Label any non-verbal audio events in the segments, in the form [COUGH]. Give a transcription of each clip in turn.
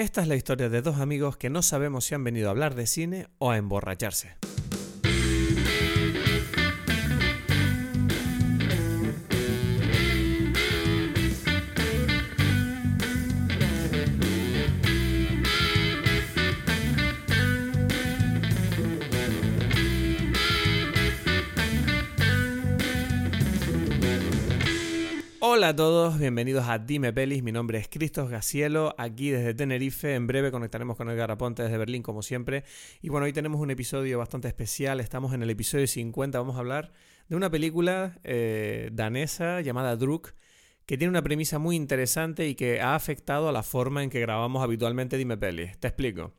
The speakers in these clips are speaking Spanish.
Esta es la historia de dos amigos que no sabemos si han venido a hablar de cine o a emborracharse. Hola a todos, bienvenidos a Dime Pelis. Mi nombre es Cristos Gacielo, aquí desde Tenerife. En breve conectaremos con Edgar Aponte desde Berlín, como siempre. Y bueno, hoy tenemos un episodio bastante especial. Estamos en el episodio 50. Vamos a hablar de una película eh, danesa llamada Druk, que tiene una premisa muy interesante y que ha afectado a la forma en que grabamos habitualmente Dime Pelis. Te explico.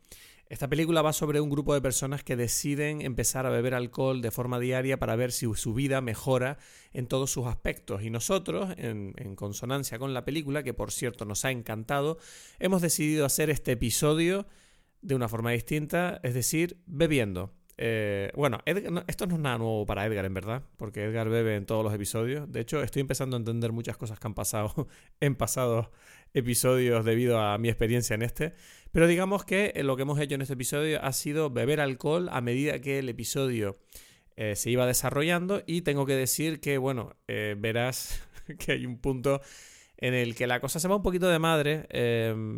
Esta película va sobre un grupo de personas que deciden empezar a beber alcohol de forma diaria para ver si su vida mejora en todos sus aspectos. Y nosotros, en, consonancia con la película, que por cierto nos ha encantado, hemos decidido hacer este episodio de una forma distinta, es decir, bebiendo. Eh, bueno, esto no es nada nuevo para Edgar, en verdad, porque Edgar bebe en todos los episodios. De hecho, estoy empezando a entender muchas cosas que han pasado [LAUGHS] en pasados episodios debido a mi experiencia en este. Pero digamos que eh, lo que hemos hecho en este episodio ha sido beber alcohol a medida que el episodio eh, se iba desarrollando y tengo que decir que, bueno, eh, verás [LAUGHS] que hay un punto en el que la cosa se va un poquito de madre.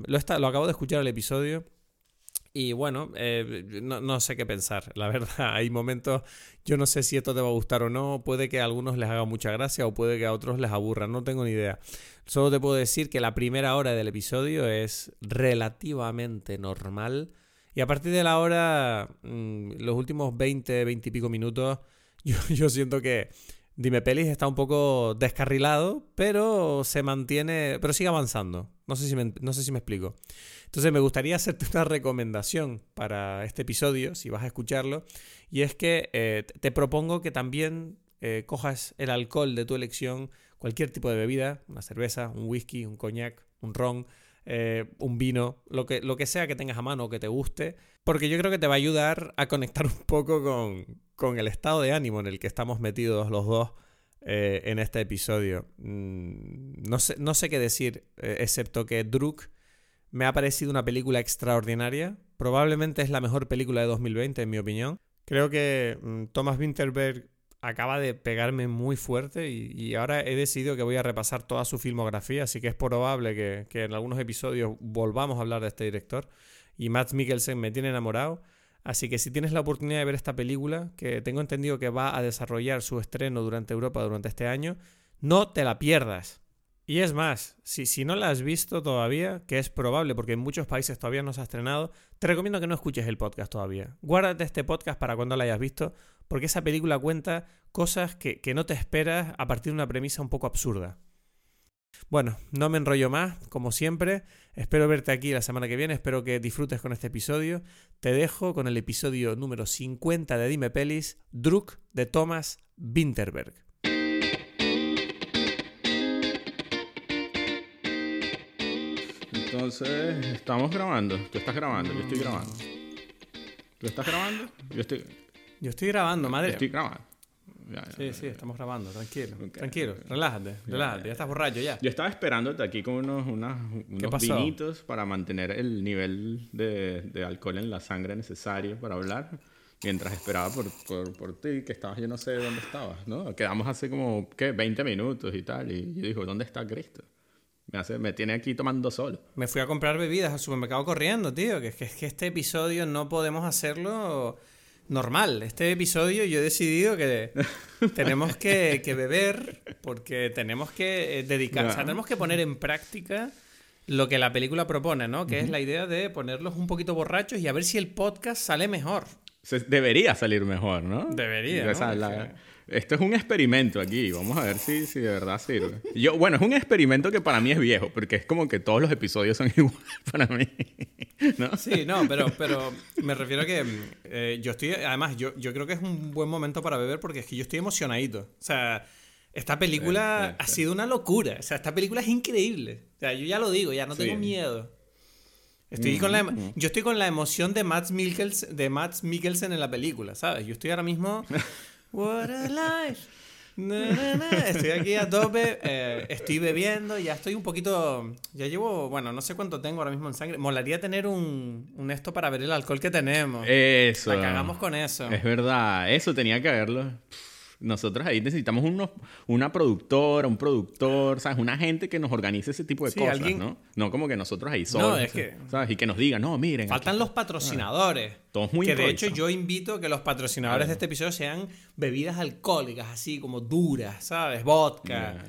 lo, está, lo acabo de escuchar el episodio y bueno, eh, no, sé qué pensar, la [LAUGHS] verdad. Hay momentos, yo no sé si esto te va a gustar o no, puede que a algunos les haga mucha gracia o puede que a otros les aburra, no tengo ni idea. Solo te puedo decir que la primera hora del episodio es relativamente normal. Y a partir de la hora, mm, los últimos 20, 20 y pico minutos, [LAUGHS] yo, yo siento que Dime Pelis está un poco descarrilado, pero se mantiene, pero sigue avanzando. No sé si no sé si me explico. Entonces me gustaría hacerte una recomendación para este episodio, si vas a escucharlo, y es que eh, te propongo que también eh, cojas el alcohol de tu elección, cualquier tipo de bebida, una cerveza, un whisky, un coñac, un ron, eh, un vino, lo que, lo que sea que tengas a mano o que te guste, porque yo creo que te va a ayudar a conectar un poco con, con el estado de ánimo en el que estamos metidos los dos en este episodio. Mm, no, sé, no sé qué decir, excepto que Druk me ha parecido una película extraordinaria. Probablemente es la mejor película de 2020, en mi opinión. Creo que mm, Thomas Winterberg acaba de pegarme muy fuerte y, ahora he decidido que voy a repasar toda su filmografía, así que es probable que, que en algunos episodios volvamos a hablar de este director. Y Matt Mikkelsen me tiene enamorado. Así que si tienes la oportunidad de ver esta película, que tengo entendido que va a desarrollar su estreno durante Europa durante este año, no te la pierdas. Y es más, si, si no la has visto todavía, que es probable porque en muchos países todavía no se ha estrenado, te recomiendo que no escuches el podcast todavía. Guárdate este podcast para cuando la hayas visto, porque esa película cuenta cosas que, que no te esperas a partir de una premisa un poco absurda. Bueno, no me enrollo más, como siempre. Espero verte aquí la semana que viene, espero que disfrutes con este episodio. Te dejo con el episodio número 50 de Dime Pelis, Druk de Thomas Winterberg. Entonces, estamos grabando. Tú estás grabando, yo estoy grabando. ¿Tú estás grabando? Yo estoy. Yo estoy grabando, madre. estoy grabando sí, sí, estamos grabando, tranquilo. Tranquilo, relájate, relájate, ya estás borracho ya. Yo estaba esperándote aquí con unos, unos vinitos para mantener el nivel de, de, alcohol en la sangre necesario para hablar. Mientras esperaba por, por, por, ti, que estabas, yo no sé dónde estabas, ¿no? Quedamos hace como, ¿qué? 20 minutos y tal. Y yo digo, ¿dónde está Cristo? Me, hace, me tiene aquí tomando solo. Me fui a comprar bebidas al supermercado corriendo, tío. Que, que es que este episodio no podemos hacerlo normal. Este episodio yo he decidido que [LAUGHS] tenemos que, beber porque tenemos que eh, dedicar, o sea, tenemos que poner en práctica lo que la película propone, ¿no? Que es la idea de ponerlos un poquito borrachos y a ver si el podcast sale mejor. debería salir mejor, ¿no? Debería. ¿no? Esto es un experimento aquí. Vamos a ver si, si de verdad sirve. Yo, bueno, es un experimento que para mí es viejo, porque es como que todos los episodios son [LAUGHS] iguales para mí. ¿no? Sí, no, pero, pero me refiero a que eh, yo estoy. Además, yo, yo creo que es un buen momento para beber porque es que yo estoy emocionadito. O sea. Esta película ha sido una locura. O sea, esta película es increíble. O sea, yo ya lo digo, ya no tengo miedo. Estoy con la, yo estoy con la emoción de Matt, Mikkelsen, de Matt Mikkelsen en la película, ¿sabes? Yo estoy ahora mismo [LAUGHS] What a life. [LAUGHS] estoy aquí a tope, eh, estoy bebiendo, ya estoy un poquito. Ya llevo, bueno, no sé cuánto tengo ahora mismo en sangre. Molaría tener un, un esto para ver el alcohol que tenemos. Eso. La cagamos con eso. Es verdad, eso tenía que haberlo. Nosotros ahí necesitamos unos, una productora, un productor, ¿sabes? Una gente que nos organice ese tipo de cosas, ¿no? No como que nosotros ahí solos, no, es que... ¿sabes? Y que nos digan, no, miren. Faltan los patrocinadores. Todos muy Que de hecho yo invito que los patrocinadores de este episodio sean bebidas alcohólicas, así como duras, ¿sabes? Vodka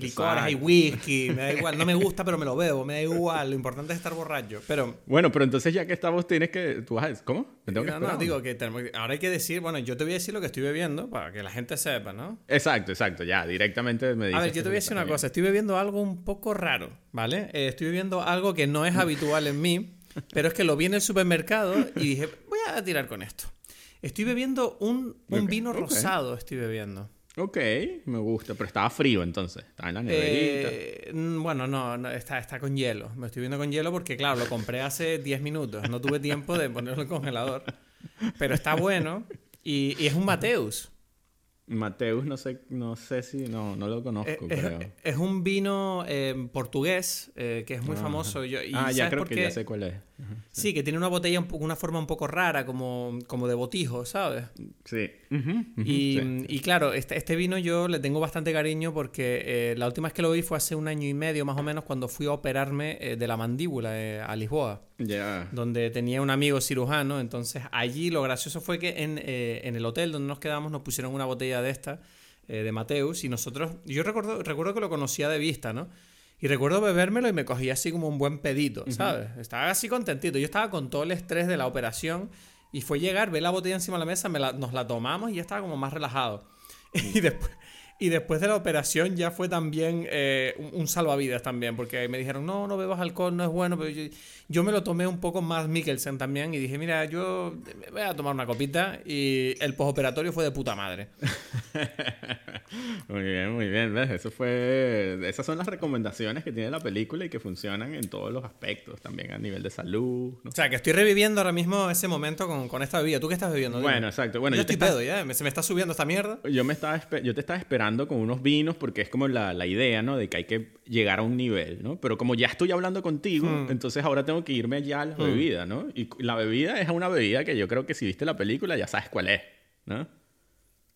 licores, hay whisky, me da igual, no me gusta, pero me lo bebo, me da igual, lo importante es estar borracho. Pero bueno, pero entonces ya que estamos tienes que tú vas a... ¿cómo? ¿Me tengo que no, no, digo que ahora hay que decir, bueno, yo te voy a decir lo que estoy bebiendo para que la gente sepa, ¿no? Exacto, exacto, ya directamente me dices. A ver, yo te voy a decir una cosa, estoy bebiendo algo un poco raro, ¿vale? Eh, estoy bebiendo algo que no es habitual en mí, pero es que lo vi en el supermercado y dije, voy a tirar con esto. Estoy bebiendo un, un vino rosado, estoy bebiendo. Ok, me gusta, pero estaba frío entonces, estaba en la neverita. Eh, bueno, no, está, está con hielo. Me estoy viendo con hielo porque, claro, lo compré hace 10 minutos. No tuve tiempo de ponerlo en el congelador. Pero está bueno y, y es un Mateus. Mateus, no sé, no sé si, no, no lo conozco, es, creo. Es un vino eh, portugués eh, que es muy famoso. Yo, ah, ya creo que ya sé cuál es. Sí. que tiene una botella, una forma un poco rara, como, como de botijo, ¿sabes? Sí. y, y, claro, este, este, vino yo le tengo bastante cariño porque eh, la última vez que lo vi fue hace un año y medio más o menos cuando fui a operarme de la mandíbula a Lisboa. Ya. Donde tenía un amigo cirujano. Entonces allí lo gracioso fue que en, en el hotel donde nos quedamos nos pusieron una botella de esta, eh, de Mateus, y nosotros, yo recuerdo, recuerdo que lo conocía de vista, ¿no? Y recuerdo bebérmelo y me cogía así como un buen pedito, ¿sabes? Estaba así contentito. Yo estaba con todo el estrés de la operación y fue llegar, ver la botella encima de la mesa, me nos la tomamos y ya estaba como más relajado. [LAUGHS] y después y después de la operación ya fue también eh, un, salvavidas también, porque me dijeron, no, no bebas alcohol, no es bueno, pero yo, me lo tomé un poco más Mikkelsen también y dije, mira, yo voy a tomar una copita y el postoperatorio fue de puta madre. [LAUGHS] muy bien, muy bien, ¿ves? Eso fue, esas son las recomendaciones que tiene la película y que funcionan en todos los aspectos, también a nivel de salud. O sea, que estoy reviviendo ahora mismo ese momento con, con esta bebida. ¿Tú qué estás bebiendo? Bueno, exacto. Bueno, yo, estoy pedo ya, se me está subiendo esta mierda. Yo, me estaba, yo te estaba esperando con unos vinos porque es como la, la, idea, ¿no? De que hay que llegar a un nivel, ¿no? Pero como ya estoy hablando contigo, hmm. entonces ahora tengo que irme ya a la hmm. bebida, ¿no? Y la bebida es una bebida que yo creo que si viste la película ya sabes cuál es, ¿no?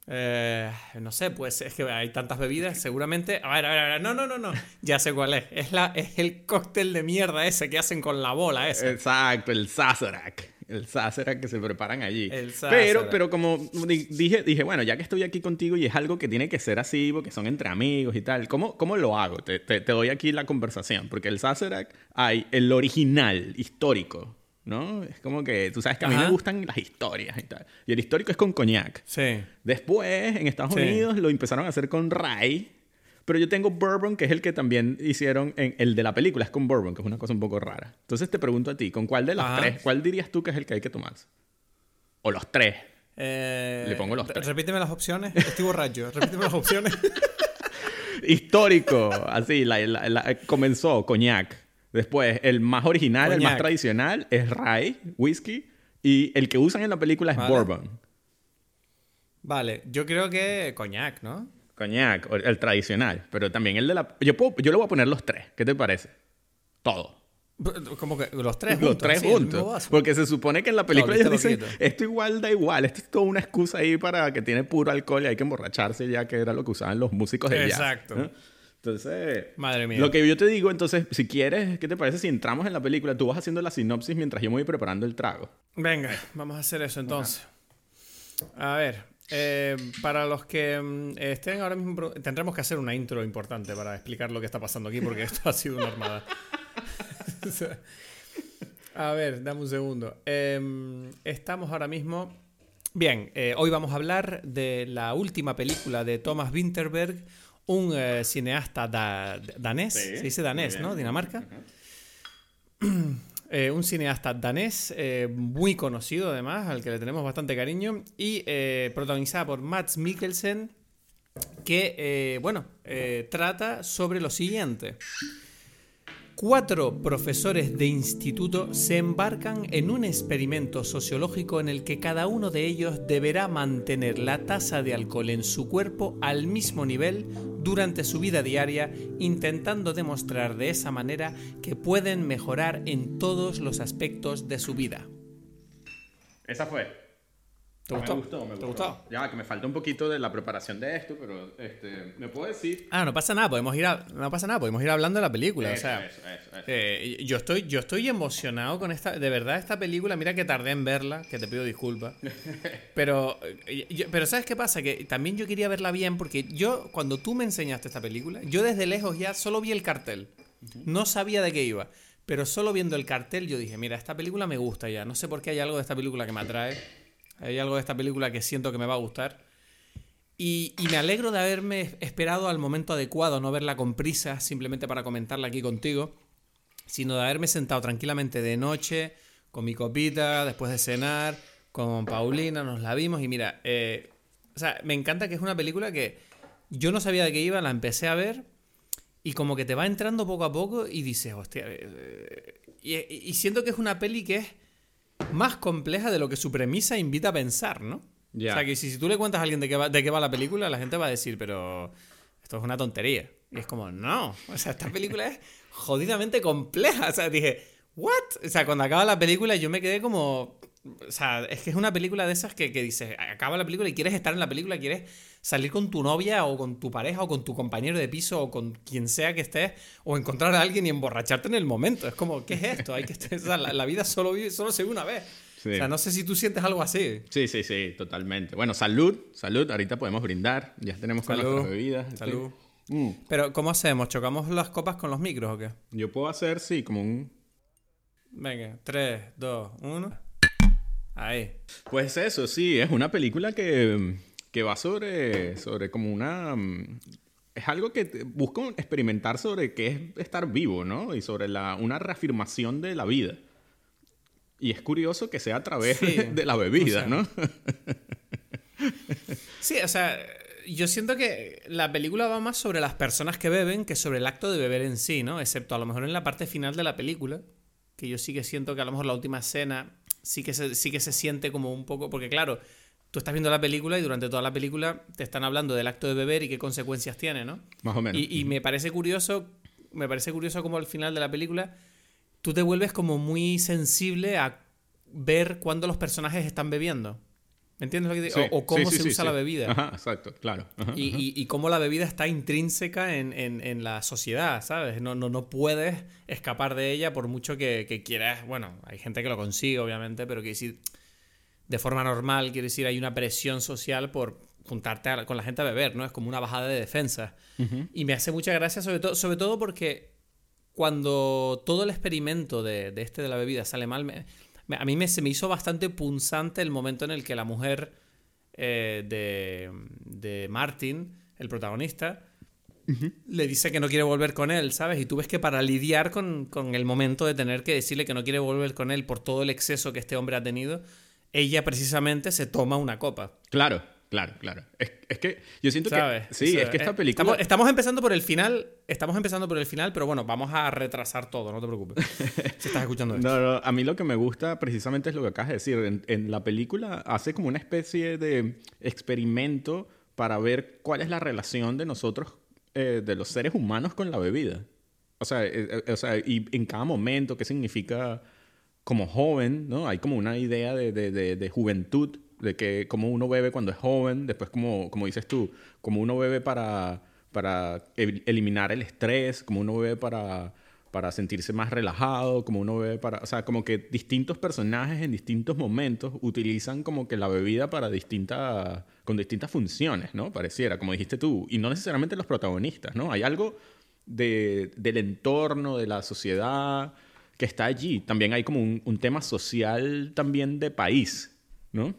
Eh, no sé, pues es que hay tantas bebidas, seguramente. A ver, a ver, a ver, no, no, no, no. Ya sé cuál es. Es, la, es el cóctel de mierda ese que hacen con la bola esa. Exacto, el Sazerac el Sazerac que se preparan allí. pero, pero como dije, dije, bueno, ya que estoy aquí contigo y es algo que tiene que ser así, porque son entre amigos y tal, ¿cómo, cómo lo hago? Te, te, doy aquí la conversación, porque el Sazerac hay el original, histórico, ¿no? Es como que tú sabes que a mí me gustan las historias y tal. Y el histórico es con coñac. Sí. Después, en Estados Unidos, lo empezaron a hacer con rye pero yo tengo bourbon, que es el que también hicieron en el de la película, es con bourbon, que es una cosa un poco rara. Entonces te pregunto a ti, ¿con cuál de las tres, cuál dirías tú que es el que hay que tomar? O los tres. Eh, Le pongo los tres. Repíteme las opciones. Estoy borracho. Repíteme las opciones. [LAUGHS] Histórico. Así, comenzó coñac. Después, el más original, el más tradicional, es rye, whisky. Y el que usan en la película es bourbon. Vale, yo creo que coñac, ¿no? Coñac, el tradicional. Pero también el de la. Yo, puedo, yo le voy a poner los tres. ¿Qué te parece? Todo. Como que los tres juntos. Los tres juntos. Porque se supone que en la película ellos dicen, esto igual da igual, esto es toda una excusa ahí para que tiene puro alcohol y hay que emborracharse ya, que era lo que usaban los músicos de jazz. Exacto. Entonces, Madre mía. lo que yo te digo, entonces, si quieres, ¿qué te parece si entramos en la película? Tú vas haciendo la sinopsis mientras yo me voy preparando el trago. Venga, vamos a hacer eso entonces. A ver, eh, para los que mm, estén ahora mismo, tendremos que hacer una intro importante para explicar lo que está pasando aquí, porque esto [LAUGHS] ha sido una armada. [LAUGHS] a ver, dame un segundo. Em, estamos ahora mismo. Bien, eh, hoy vamos a hablar de la última película de Thomas Winterberg, un eh, cineasta danés. Se dice danés, ¿no? Dinamarca. [CLEARS THROAT] Eh, un cineasta danés, eh, muy conocido además, al que le tenemos bastante cariño, y eh, protagonizada por Mads Mikkelsen, que, bueno, trata sobre lo siguiente. Cuatro profesores de instituto se embarcan en un experimento sociológico en el que cada uno de ellos deberá mantener la tasa de alcohol en su cuerpo al mismo nivel durante su vida diaria, intentando demostrar de esa manera que pueden mejorar en todos los aspectos de su vida. Esa fue. ¿Te gustó? Me gustó, me gustó. Ya, que me falta un poquito de la preparación de esto, pero este, ¿me puedo decir? Ah, no pasa nada, podemos ir no pasa nada, podemos ir hablando de la película. o sea, eh, yo, estoy, yo estoy emocionado con esta, de verdad, esta película, mira que tardé en verla, que te pido disculpas. [LAUGHS] pero, eh, pero ¿sabes qué pasa? Que también yo quería verla bien, porque yo, cuando tú me enseñaste esta película, yo desde lejos ya solo vi el cartel. No sabía de qué iba. Pero solo viendo el cartel yo dije, mira, esta película me gusta ya. No sé por qué hay algo de esta película que me atrae. Hay algo de esta película que siento que me va a gustar. Y, me alegro de haberme esperado al momento adecuado, no verla con prisa, simplemente para comentarla aquí contigo, sino de haberme sentado tranquilamente de noche, con mi copita, después de cenar, con Paulina, nos la vimos y mira, eh, o sea, me encanta que es una película que yo no sabía de qué iba, la empecé a ver y como que te va entrando poco a poco y dices, hostia, eh, y, y siento que es una peli que es más compleja de lo que su premisa invita a pensar, ¿no? O sea, que si, tú le cuentas a alguien de qué, va, de qué va la película, la gente va a decir, pero esto es una tontería. Y es como, no, o sea, esta película es jodidamente compleja. O sea, dije, ¿what? O sea, cuando acaba la película yo me quedé como, o sea, es que es una película de esas que, que dices, acaba la película y quieres estar en la película, quieres salir con tu novia o con tu pareja o con tu compañero de piso o con quien sea que estés o encontrar a alguien y emborracharte en el momento. Es como, ¿qué es esto? Hay que la, vida solo, solo se ve una vez. O sea, no sé si tú sientes algo así. Sí, sí, sí, totalmente. Bueno, salud, salud. Ahorita podemos brindar. Ya tenemos con las bebidas. Salud. Mm. Pero, ¿cómo hacemos? ¿Chocamos las copas con los micros o qué? Yo puedo hacer, sí, como un... Venga, 3, 2, 1. Ahí. Pues eso, sí, es una película que, que va sobre, sobre como una... Mm, es algo que busca experimentar sobre qué es estar vivo, ¿no? Y sobre la, una reafirmación de la vida. Y es curioso que sea a través [LAUGHS] de la bebida, ¿no? [LAUGHS] sí, o sea, yo siento que la película va más sobre las personas que beben que sobre el acto de beber en sí, ¿no? Excepto a lo mejor en la parte final de la película, que yo sí que siento que a lo mejor la última escena sí que se, sí que se siente como un poco. Porque, claro, tú estás viendo la película y durante toda la película te están hablando del acto de beber y qué consecuencias tiene, ¿no? Más o menos. Y, me parece curioso. Me parece curioso como al final de la película tú te vuelves como muy sensible a ver cuándo los personajes están bebiendo. ¿Entiendes lo que digo? o, cómo se usa la bebida. Ajá, exacto, claro. y, cómo la bebida está intrínseca en, la sociedad, ¿sabes? No, no, no puedes escapar de ella por mucho que, quieras. Bueno, hay gente que lo consigue, obviamente, pero quiere decir, de forma normal, quiere decir, hay una presión social por juntarte con la gente a beber, ¿no? Es como una bajada de defensa. Y me hace mucha gracia, sobre, todo sobre todo porque cuando todo el experimento de, de este de la bebida sale mal, me, a mí me, se me hizo bastante punzante el momento en el que la mujer eh, de, de Martin, el protagonista, le dice que no quiere volver con él, ¿sabes? Y tú ves que para lidiar con, con, el momento de tener que decirle que no quiere volver con él por todo el exceso que este hombre ha tenido, ella precisamente se toma una copa. Claro. Claro, claro. Es, que yo siento que. Sí, es que esta película. Estamos, empezando por el final. Estamos empezando por el final, pero bueno, vamos a retrasar todo, no te preocupes. [LAUGHS] si estás escuchando esto. No, no, a mí lo que me gusta precisamente es lo que acabas de decir. En, la película hace como una especie de experimento para ver cuál es la relación de nosotros, eh, de los seres humanos, con la bebida. O sea, eh, eh, o sea, y en cada momento, qué significa como joven, ¿no? Hay como una idea de, de, de, juventud de que como uno bebe cuando es joven, después como, como dices tú, como uno bebe para, para eliminar el estrés, como uno bebe para, para sentirse más relajado, como uno bebe para, o sea, como que distintos personajes en distintos momentos utilizan como que la bebida para distintas, con distintas funciones, ¿no? Pareciera, como dijiste tú, y no necesariamente los protagonistas, ¿no? Hay algo de, del entorno, de la sociedad que está allí. También hay como un, un tema social también de país, ¿no?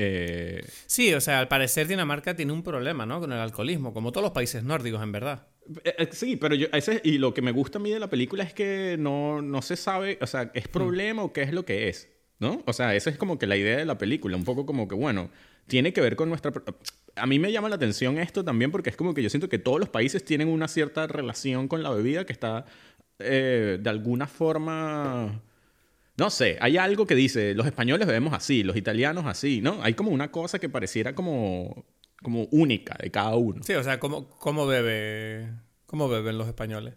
Eh, sí, o sea, al parecer Dinamarca tiene un problema, ¿no? Con el alcoholismo, como todos los países nórdicos, en verdad. Eh, eh, sí, pero yo, ese, y lo que me gusta a mí de la película es que no, no se sabe, o sea, ¿es hmm. problema o qué es lo que es? ¿No? O sea, esa es como que la idea de la película, un poco como que, bueno, tiene que ver con nuestra... A mí me llama la atención esto también porque es como que yo siento que todos los países tienen una cierta relación con la bebida que está eh, de alguna forma... No sé, hay algo que dice, los españoles bebemos así, los italianos así, ¿no? Hay como una cosa que pareciera como, como única de cada uno. Sí, o sea, ¿cómo, cómo, bebe, cómo beben los españoles?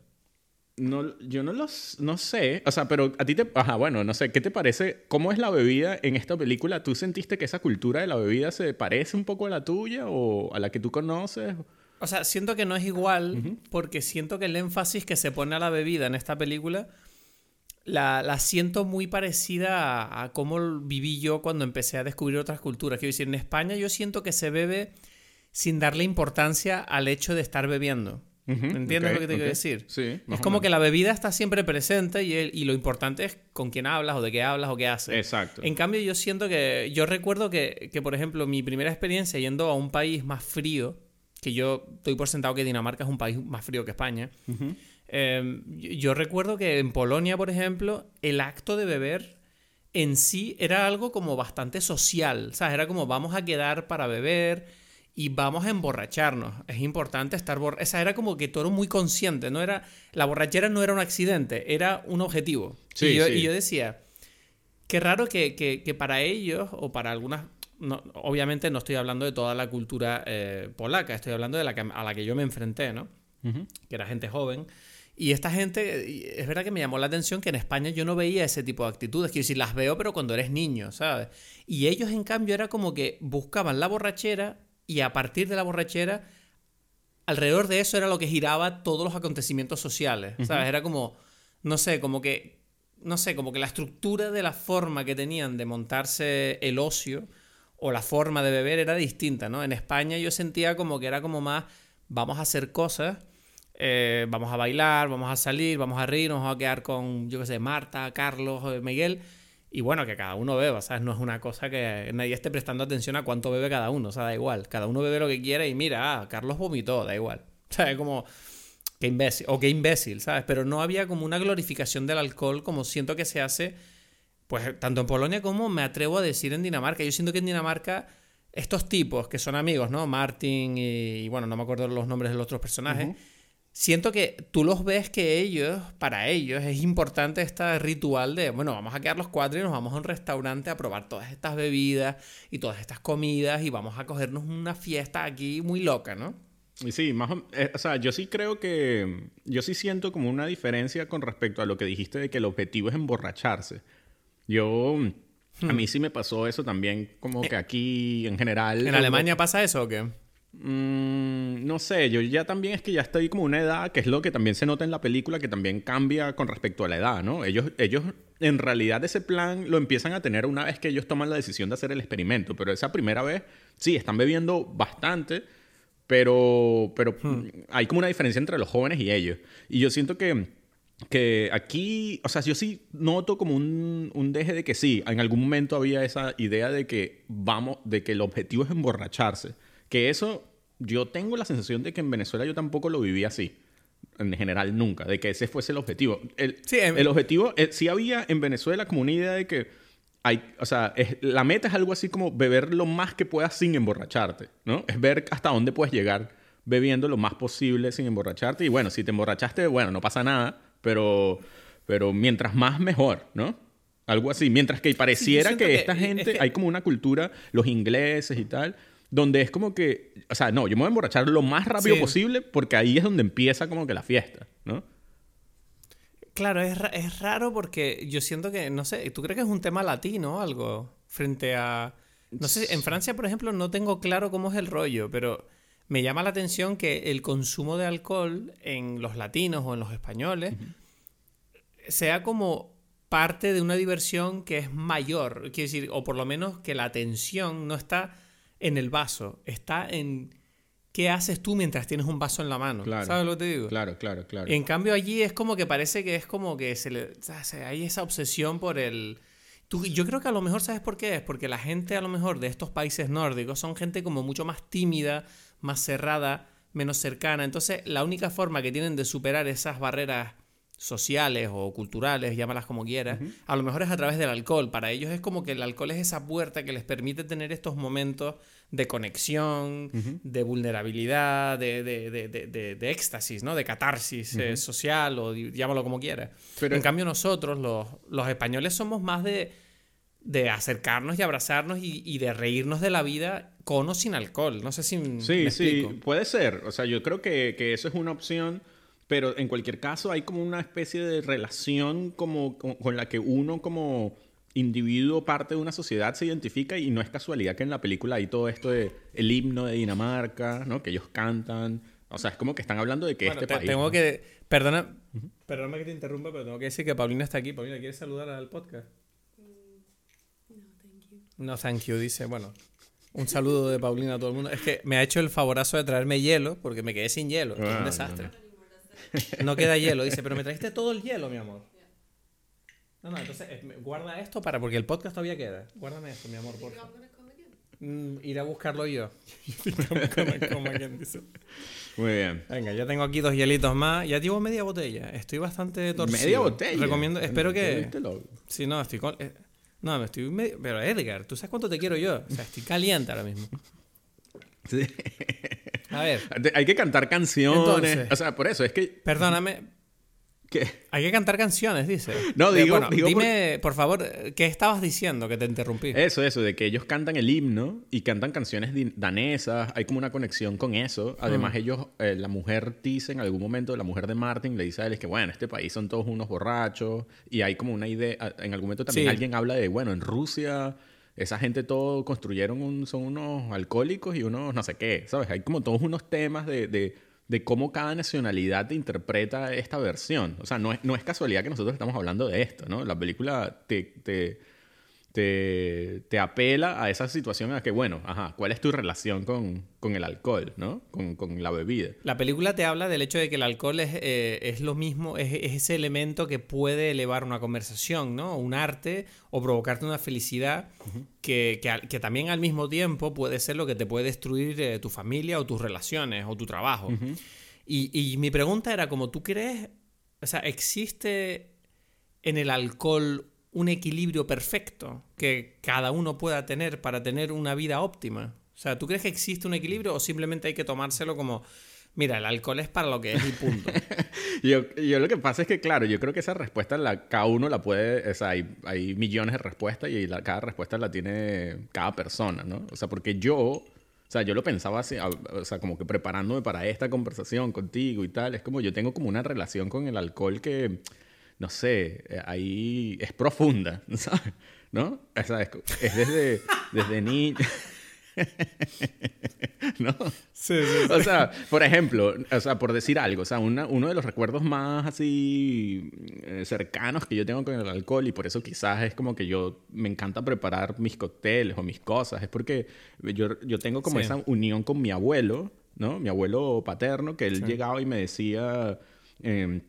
No, yo no los, no sé, o sea, pero a ti te, ajá, bueno, no sé, ¿qué te parece? ¿Cómo es la bebida en esta película? ¿Tú sentiste que esa cultura de la bebida se parece un poco a la tuya o a la que tú conoces? O sea, siento que no es igual porque siento que el énfasis que se pone a la bebida en esta película la, siento muy parecida a, cómo viví yo cuando empecé a descubrir otras culturas. Quiero decir, en España yo siento que se bebe sin darle importancia al hecho de estar bebiendo. ¿Entiendes lo que te quiero decir? Sí, es como que la bebida está siempre presente y, y, lo importante es con quién hablas o de qué hablas o qué haces. Exacto. En cambio, yo siento que. Yo recuerdo que, que, por ejemplo, mi primera experiencia yendo a un país más frío, que yo estoy por sentado que Dinamarca es un país más frío que España. Em, yo recuerdo que en Polonia, por ejemplo, el acto de beber en sí era algo como bastante social, ¿sabes? Era como vamos a quedar para beber y vamos a emborracharnos. Es importante estar borracho. Esa era como que todo muy consciente, no era la borrachera no era un accidente, era un objetivo. y, yo, decía, qué raro que, para ellos o para algunas obviamente no estoy hablando de toda la cultura eh, polaca, estoy hablando de la que, a la que yo me enfrenté, ¿no? Que era gente joven. Y esta gente, es verdad que me llamó la atención que en España yo no veía ese tipo de actitudes. Quiero decir, las veo, pero cuando eres niño, ¿sabes? Y ellos, en cambio, era como que buscaban la borrachera y a partir de la borrachera, alrededor de eso era lo que giraba todos los acontecimientos sociales, ¿sabes? Era como, no sé, como que, no sé, como que la estructura de la forma que tenían de montarse el ocio o la forma de beber era distinta, ¿no? En España yo sentía como que era como más, vamos a hacer cosas eh, vamos a bailar, vamos a salir, vamos a reír, vamos a quedar con, yo qué sé, Marta, Carlos, eh, Miguel. Y bueno, que cada uno beba, ¿sabes? No es una cosa que nadie esté prestando atención a cuánto bebe cada uno, o sea, da igual. Cada uno bebe lo que quiere y mira, ah, Carlos vomitó, da igual. [LAUGHS] ¿Sabes? Como, qué imbécil, o qué imbécil, ¿sabes? Pero no había como una glorificación del alcohol como siento que se hace, pues tanto en Polonia como me atrevo a decir en Dinamarca. Yo siento que en Dinamarca estos tipos que son amigos, ¿no? Martin y, bueno, no me acuerdo los nombres de los otros personajes siento que tú los ves que ellos, para ellos, es importante este ritual de, bueno, vamos a quedar los cuatro y nos vamos a un restaurante a probar todas estas bebidas y todas estas comidas y vamos a cogernos una fiesta aquí muy loca, ¿no? Sí, más o, eh, o sea, yo sí creo que, yo sí siento como una diferencia con respecto a lo que dijiste de que el objetivo es emborracharse. Yo, a mí hmm. sí me pasó eso también, como eh, que aquí en general... ¿En Alemania pasa eso o qué? Mm, no sé, yo ya también es que ya estoy como una edad, que es lo que también se nota en la película, que también cambia con respecto a la edad, ¿no? Ellos, ellos en realidad ese plan lo empiezan a tener una vez que ellos toman la decisión de hacer el experimento, pero esa primera vez, sí, están bebiendo bastante, pero, pero hmm. hay como una diferencia entre los jóvenes y ellos. Y yo siento que, que aquí, o sea, yo sí noto como un, un deje de que sí, en algún momento había esa idea de que vamos, de que el objetivo es emborracharse que eso, yo tengo la sensación de que en Venezuela yo tampoco lo viví así. En general, nunca. De que ese fuese el objetivo. El, el objetivo, eh, sí había en Venezuela como una idea de que hay, o sea, la meta es algo así como beber lo más que puedas sin emborracharte, ¿no? Es ver hasta dónde puedes llegar bebiendo lo más posible sin emborracharte. Y bueno, si te emborrachaste, bueno, no pasa nada, pero, pero mientras más mejor, ¿no? Algo así. Mientras que pareciera que, esta gente, hay como una cultura, los ingleses y tal, donde es como que, o sea, no, yo me voy a emborrachar lo más rápido posible porque ahí es donde empieza como que la fiesta, ¿no? Claro, es, es raro porque yo siento que, no sé, ¿tú crees que es un tema latino o algo? Frente a... No sé, en Francia, por ejemplo, no tengo claro cómo es el rollo, pero me llama la atención que el consumo de alcohol en los latinos o en los españoles sea como parte de una diversión que es mayor, quiero decir, o por lo menos que la atención no está en el vaso, está en qué haces tú mientras tienes un vaso en la mano. ¿Sabes lo que te digo? Claro, claro, claro. En cambio allí es como que parece que es como que se le, hay esa obsesión por el... yo creo que a lo mejor, ¿sabes por qué es? Porque la gente a lo mejor de estos países nórdicos son gente como mucho más tímida, más cerrada, menos cercana. Entonces la única forma que tienen de superar esas barreras sociales o culturales, llámalas como quieras, a lo mejor es a través del alcohol. Para ellos es como que el alcohol es esa puerta que les permite tener estos momentos de conexión, de vulnerabilidad, de, de, éxtasis, ¿no? De catarsis eh, social o llámalo como quieras. Pero en cambio nosotros, los, los españoles, somos más de, acercarnos y abrazarnos y, de reírnos de la vida con o sin alcohol. No sé si Sí, sí, puede ser. O sea, yo creo que, que eso es una opción pero en cualquier caso hay como una especie de relación como, con, la que uno como individuo, parte de una sociedad se identifica y no es casualidad que en la película hay todo esto de el himno de Dinamarca, ¿no? Que ellos cantan. O sea, es como que están hablando de que este país... Tengo que... Perdona, perdóname que te interrumpa, pero tengo que decir que Paulina está aquí. Paulina, ¿quieres saludar al podcast? Mm, no, thank you. No, thank you, dice. Bueno, un saludo de Paulina a todo el mundo. Es que me ha hecho el favorazo de traerme hielo porque me quedé sin hielo. es un ah, desastre. No [LAUGHS] queda hielo. Dice, pero me trajiste todo el hielo, mi amor. No, no, entonces eh, guarda esto para, porque el podcast todavía queda. Guárdame esto, mi amor, por favor. Mm, iré a buscarlo yo. [LAUGHS] Muy bien. Venga, ya tengo aquí dos hielitos más. Ya llevo media botella. Estoy bastante torcido. ¿Media botella? Recomiendo, espero que... Sí, no, estoy con... No, me estoy medio... Pero Edgar, ¿tú sabes cuánto te quiero yo? O sea, estoy caliente ahora mismo. Sí. A ver. Hay que cantar canciones. o sea, por eso es que. Perdóname. ¿Qué? Hay que cantar canciones, dice. No, digo. dime, por... favor, ¿qué estabas diciendo que te interrumpí? Eso, eso, de que ellos cantan el himno y cantan canciones danesas. Hay como una conexión con eso. Además, mm. ellos, eh, la mujer dice en algún momento, la mujer de Martin le dice a él que, bueno, este país son todos unos borrachos. Y hay como una idea. En algún momento también alguien habla de, bueno, en Rusia esa gente todo construyeron un, son unos alcohólicos y unos no sé qué, ¿sabes? Hay como todos unos temas de, de, de cómo cada nacionalidad interpreta esta versión. O sea, no es, no es casualidad que nosotros estamos hablando de esto, ¿no? La película te, te te, te, apela a esa situación a que, bueno, ajá, ¿cuál es tu relación con, con el alcohol, ¿no? Con, con, la bebida. La película te habla del hecho de que el alcohol es, eh, es lo mismo, es, ese elemento que puede elevar una conversación, ¿no? Un arte o provocarte una felicidad que, que, que, también al mismo tiempo puede ser lo que te puede destruir eh, tu familia o tus relaciones o tu trabajo. y, y mi pregunta era como, ¿tú crees, o sea, existe en el alcohol un equilibrio perfecto que cada uno pueda tener para tener una vida óptima? O sea, ¿tú crees que existe un equilibrio o simplemente hay que tomárselo como, mira, el alcohol es para lo que es y punto? [LAUGHS] yo, yo, lo que pasa es que, claro, yo creo que esa respuesta la, cada uno la puede, o sea, hay, hay millones de respuestas y la, cada respuesta la tiene cada persona, ¿no? O sea, porque yo, o sea, yo lo pensaba así, o sea, como que preparándome para esta conversación contigo y tal, es como yo tengo como una relación con el alcohol que no sé, eh, ahí es profunda, [LAUGHS] ¿sabes? ¿No? O sea, es, desde, desde niño. [LAUGHS] ¿No? Sí, sí, O sea, por ejemplo, o sea, por decir algo, o sea, uno de los recuerdos más así eh, cercanos que yo tengo con el alcohol y por eso quizás es como que yo me encanta preparar mis cócteles o mis cosas, es porque yo, yo tengo como esa unión con mi abuelo, ¿no? Mi abuelo paterno, que él llegaba y me decía... Eh,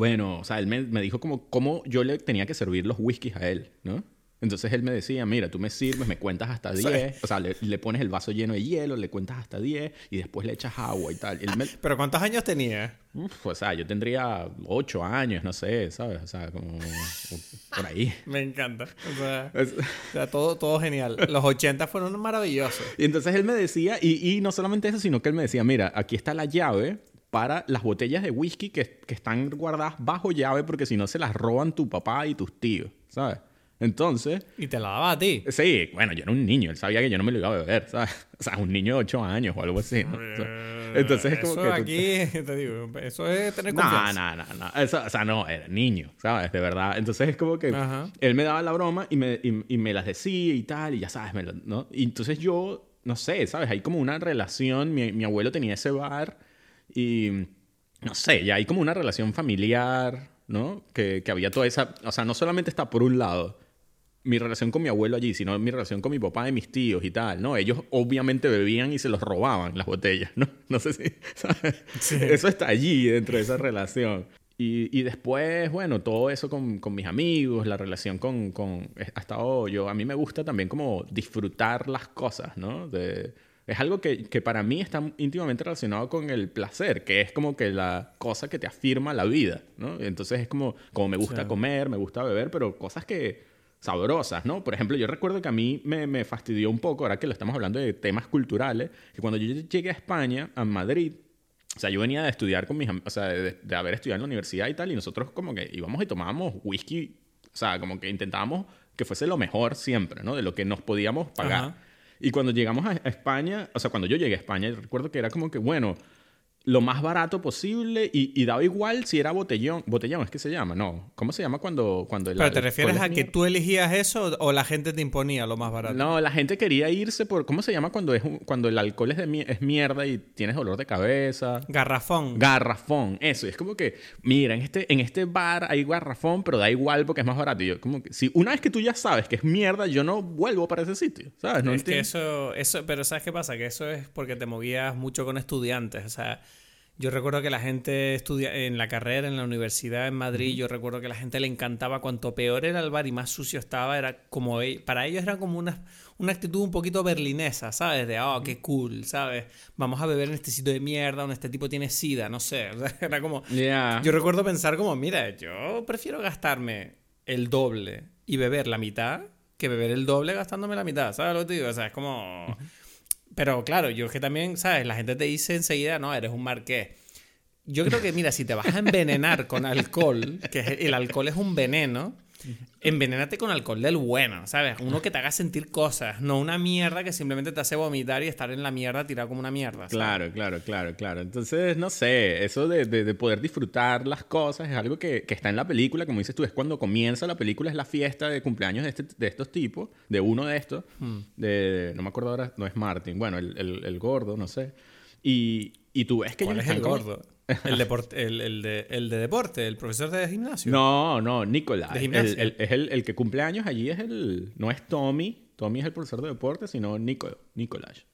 bueno, o sea, él me, dijo como cómo yo le tenía que servir los whiskies a él, ¿no? Entonces él me decía, mira, tú me sirves, me cuentas hasta 10, o sea, le, pones el vaso lleno de hielo, le cuentas hasta 10 y después le echas agua y tal. [LAUGHS] ¿Pero cuántos años tenía? Uf, o sea, yo tendría 8 años, no sé, ¿sabes? O sea, como por ahí. [LAUGHS] me encanta. O sea, todo, todo genial. Los 80 fueron maravillosos. Y entonces él me decía, y, y no solamente eso, sino que él me decía, mira, aquí está la llave para las botellas de whisky que, que están guardadas bajo llave porque si no se las roban tu papá y tus tíos, ¿sabes? Entonces... ¿Y te la daba a ti? Sí, bueno, yo era un niño, él sabía que yo no me lo iba a beber, ¿sabes? [LAUGHS] O sea, un niño de 8 años o algo así, ¿no? entonces es como eso que... aquí, [LAUGHS] te digo, eso es tener confianza. No, no, no, no. Eso, o sea, no, era niño, ¿sabes? De verdad. Entonces es como que él me daba la broma y me, y, me las decía y tal, y ya sabes, me ¿no? Y entonces yo, no sé, ¿sabes? Hay como una relación, mi, mi abuelo tenía ese bar y no sé, ya hay como una relación familiar, ¿no? Que, que, había toda esa, o sea, no solamente está por un lado mi relación con mi abuelo allí, sino mi relación con mi papá y mis tíos y tal, ¿no? Ellos obviamente bebían y se los robaban las botellas, ¿no? [LAUGHS] No sé si, Eso está allí dentro de esa relación. Y, y, después, bueno, todo eso con, con mis amigos, la relación con, con... Ha estado yo... A mí me gusta también como disfrutar las cosas, ¿no? De, es algo que, que, para mí está íntimamente relacionado con el placer, que es como que la cosa que te afirma la vida, ¿no? Entonces es como, como me gusta comer, me gusta beber, pero cosas que sabrosas, ¿no? Por ejemplo, yo recuerdo que a mí me, me fastidió un poco, ahora que lo estamos hablando de temas culturales, que cuando yo llegué a España, a Madrid, o sea, yo venía de estudiar con mis o sea, de, haber estudiado en la universidad y tal, y nosotros como que íbamos y tomábamos whisky, o sea, como que intentábamos que fuese lo mejor siempre, ¿no? De lo que nos podíamos pagar. Y cuando llegamos a España, o sea, cuando yo llegué a España, recuerdo que era como que, bueno, lo más barato posible y, daba igual si era botellón. Botellón es que se llama, no. ¿Cómo se llama cuando, cuando ¿Pero te refieres a que tú elegías eso o la gente te imponía lo más barato? No, la gente quería irse por. ¿Cómo se llama cuando, es, cuando el alcohol es, de, es mierda y tienes dolor de cabeza? Garrafón. Garrafón, eso. Es como que, mira, en este, en este bar hay garrafón, pero da igual porque es más barato. Y yo, como que, si una vez que tú ya sabes que es mierda, yo no vuelvo para ese sitio, ¿sabes? No es que eso, eso. Pero ¿sabes qué pasa? Que eso es porque te movías mucho con estudiantes, o sea yo recuerdo que la gente estudia en la carrera, en la universidad en Madrid, yo recuerdo que la gente le encantaba cuanto peor era el bar y más sucio estaba, era como e, para ellos era como una, una actitud un poquito berlinesa, ¿sabes? De, oh, qué cool, ¿sabes? Vamos a beber en este sitio de mierda donde este tipo tiene sida, no sé. [LAUGHS] era como... Yo recuerdo pensar como, mira, yo prefiero gastarme el doble y beber la mitad que beber el doble gastándome la mitad, ¿sabes lo que te digo? O sea, es como... Pero claro, yo es que también, ¿sabes? La gente te dice enseguida, no, eres un marqués. Yo creo que, mira, si te vas a envenenar con alcohol, que el alcohol es un veneno, envenénate con alcohol del bueno, ¿sabes? Uno que te haga sentir cosas, no una mierda que simplemente te hace vomitar y estar en la mierda tirado como una mierda. Claro, claro, claro, claro. Entonces, no sé, eso de, de, poder disfrutar las cosas es algo que, que, está en la película, como dices tú, es cuando comienza la película, es la fiesta de cumpleaños de, este, de estos tipos, de uno de estos, hmm. de, no me acuerdo ahora, no es Martin, bueno, el, el, el gordo, no sé. Y, y tú ves que ¿Cuál es el gordo? El, deporte, el, el, de, el de deporte, el profesor de gimnasio. No, no, Nicolás. El, es el, que cumple años allí es el. No es Tommy. Tommy es el profesor de deporte, sino Nico, Nicolás.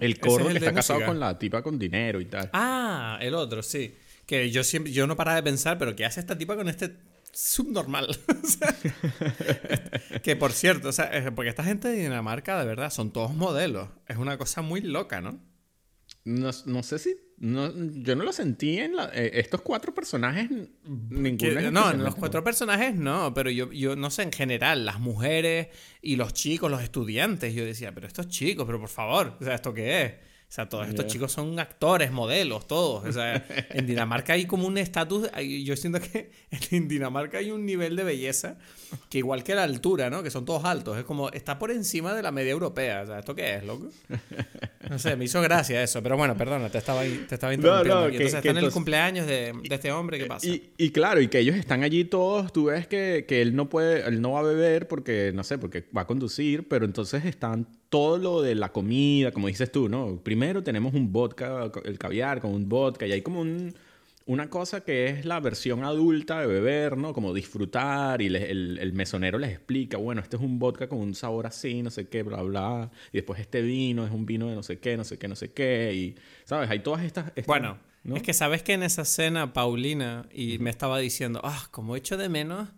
El corro que está casado con la tipa con dinero y tal. Ah, el otro, sí. Que yo siempre, yo no paraba de pensar, pero ¿qué hace esta tipa con este subnormal? [LAUGHS] [LAUGHS] que por cierto, o sea, porque esta gente de Dinamarca, de verdad, son todos modelos. Es una cosa muy loca, ¿no? No, no sé si no, yo no lo sentí en la, eh, estos cuatro personajes. Ninguno. No, en los cuatro personajes no, pero yo, yo no sé, en general, las mujeres y los chicos, los estudiantes, yo decía, pero estos chicos, pero por favor, o sea, ¿esto qué es? O sea, todos estos chicos son actores, modelos, todos. O sea, en Dinamarca hay como un estatus. Yo siento que [LAUGHS] en Dinamarca hay un nivel de belleza que, igual que la altura, ¿no? Que son todos altos. Es como, está por encima de la media europea. O sea, ¿esto qué es, loco? No sé, me hizo gracia eso. Pero bueno, perdona, te estaba, te estaba interrumpiendo. No, no, entonces, están en el cumpleaños de, de, este hombre, ¿qué pasa? Y, y, claro, y que ellos están allí todos. Tú ves que, que él no puede, él no va a beber porque, no sé, porque va a conducir, pero entonces están todo lo de la comida, como dices tú, ¿no? Primero tenemos un vodka, el caviar con un vodka, y hay como un, una cosa que es la versión adulta de beber, ¿no? Como disfrutar, y el, el, mesonero les explica, bueno, este es un vodka con un sabor así, no sé qué, bla, bla, y después este vino es un vino de no sé qué, no sé qué, no sé qué, y, ¿sabes? Hay todas estas... bueno, es que sabes que en esa cena Paulina y me estaba diciendo, ah, como echo de menos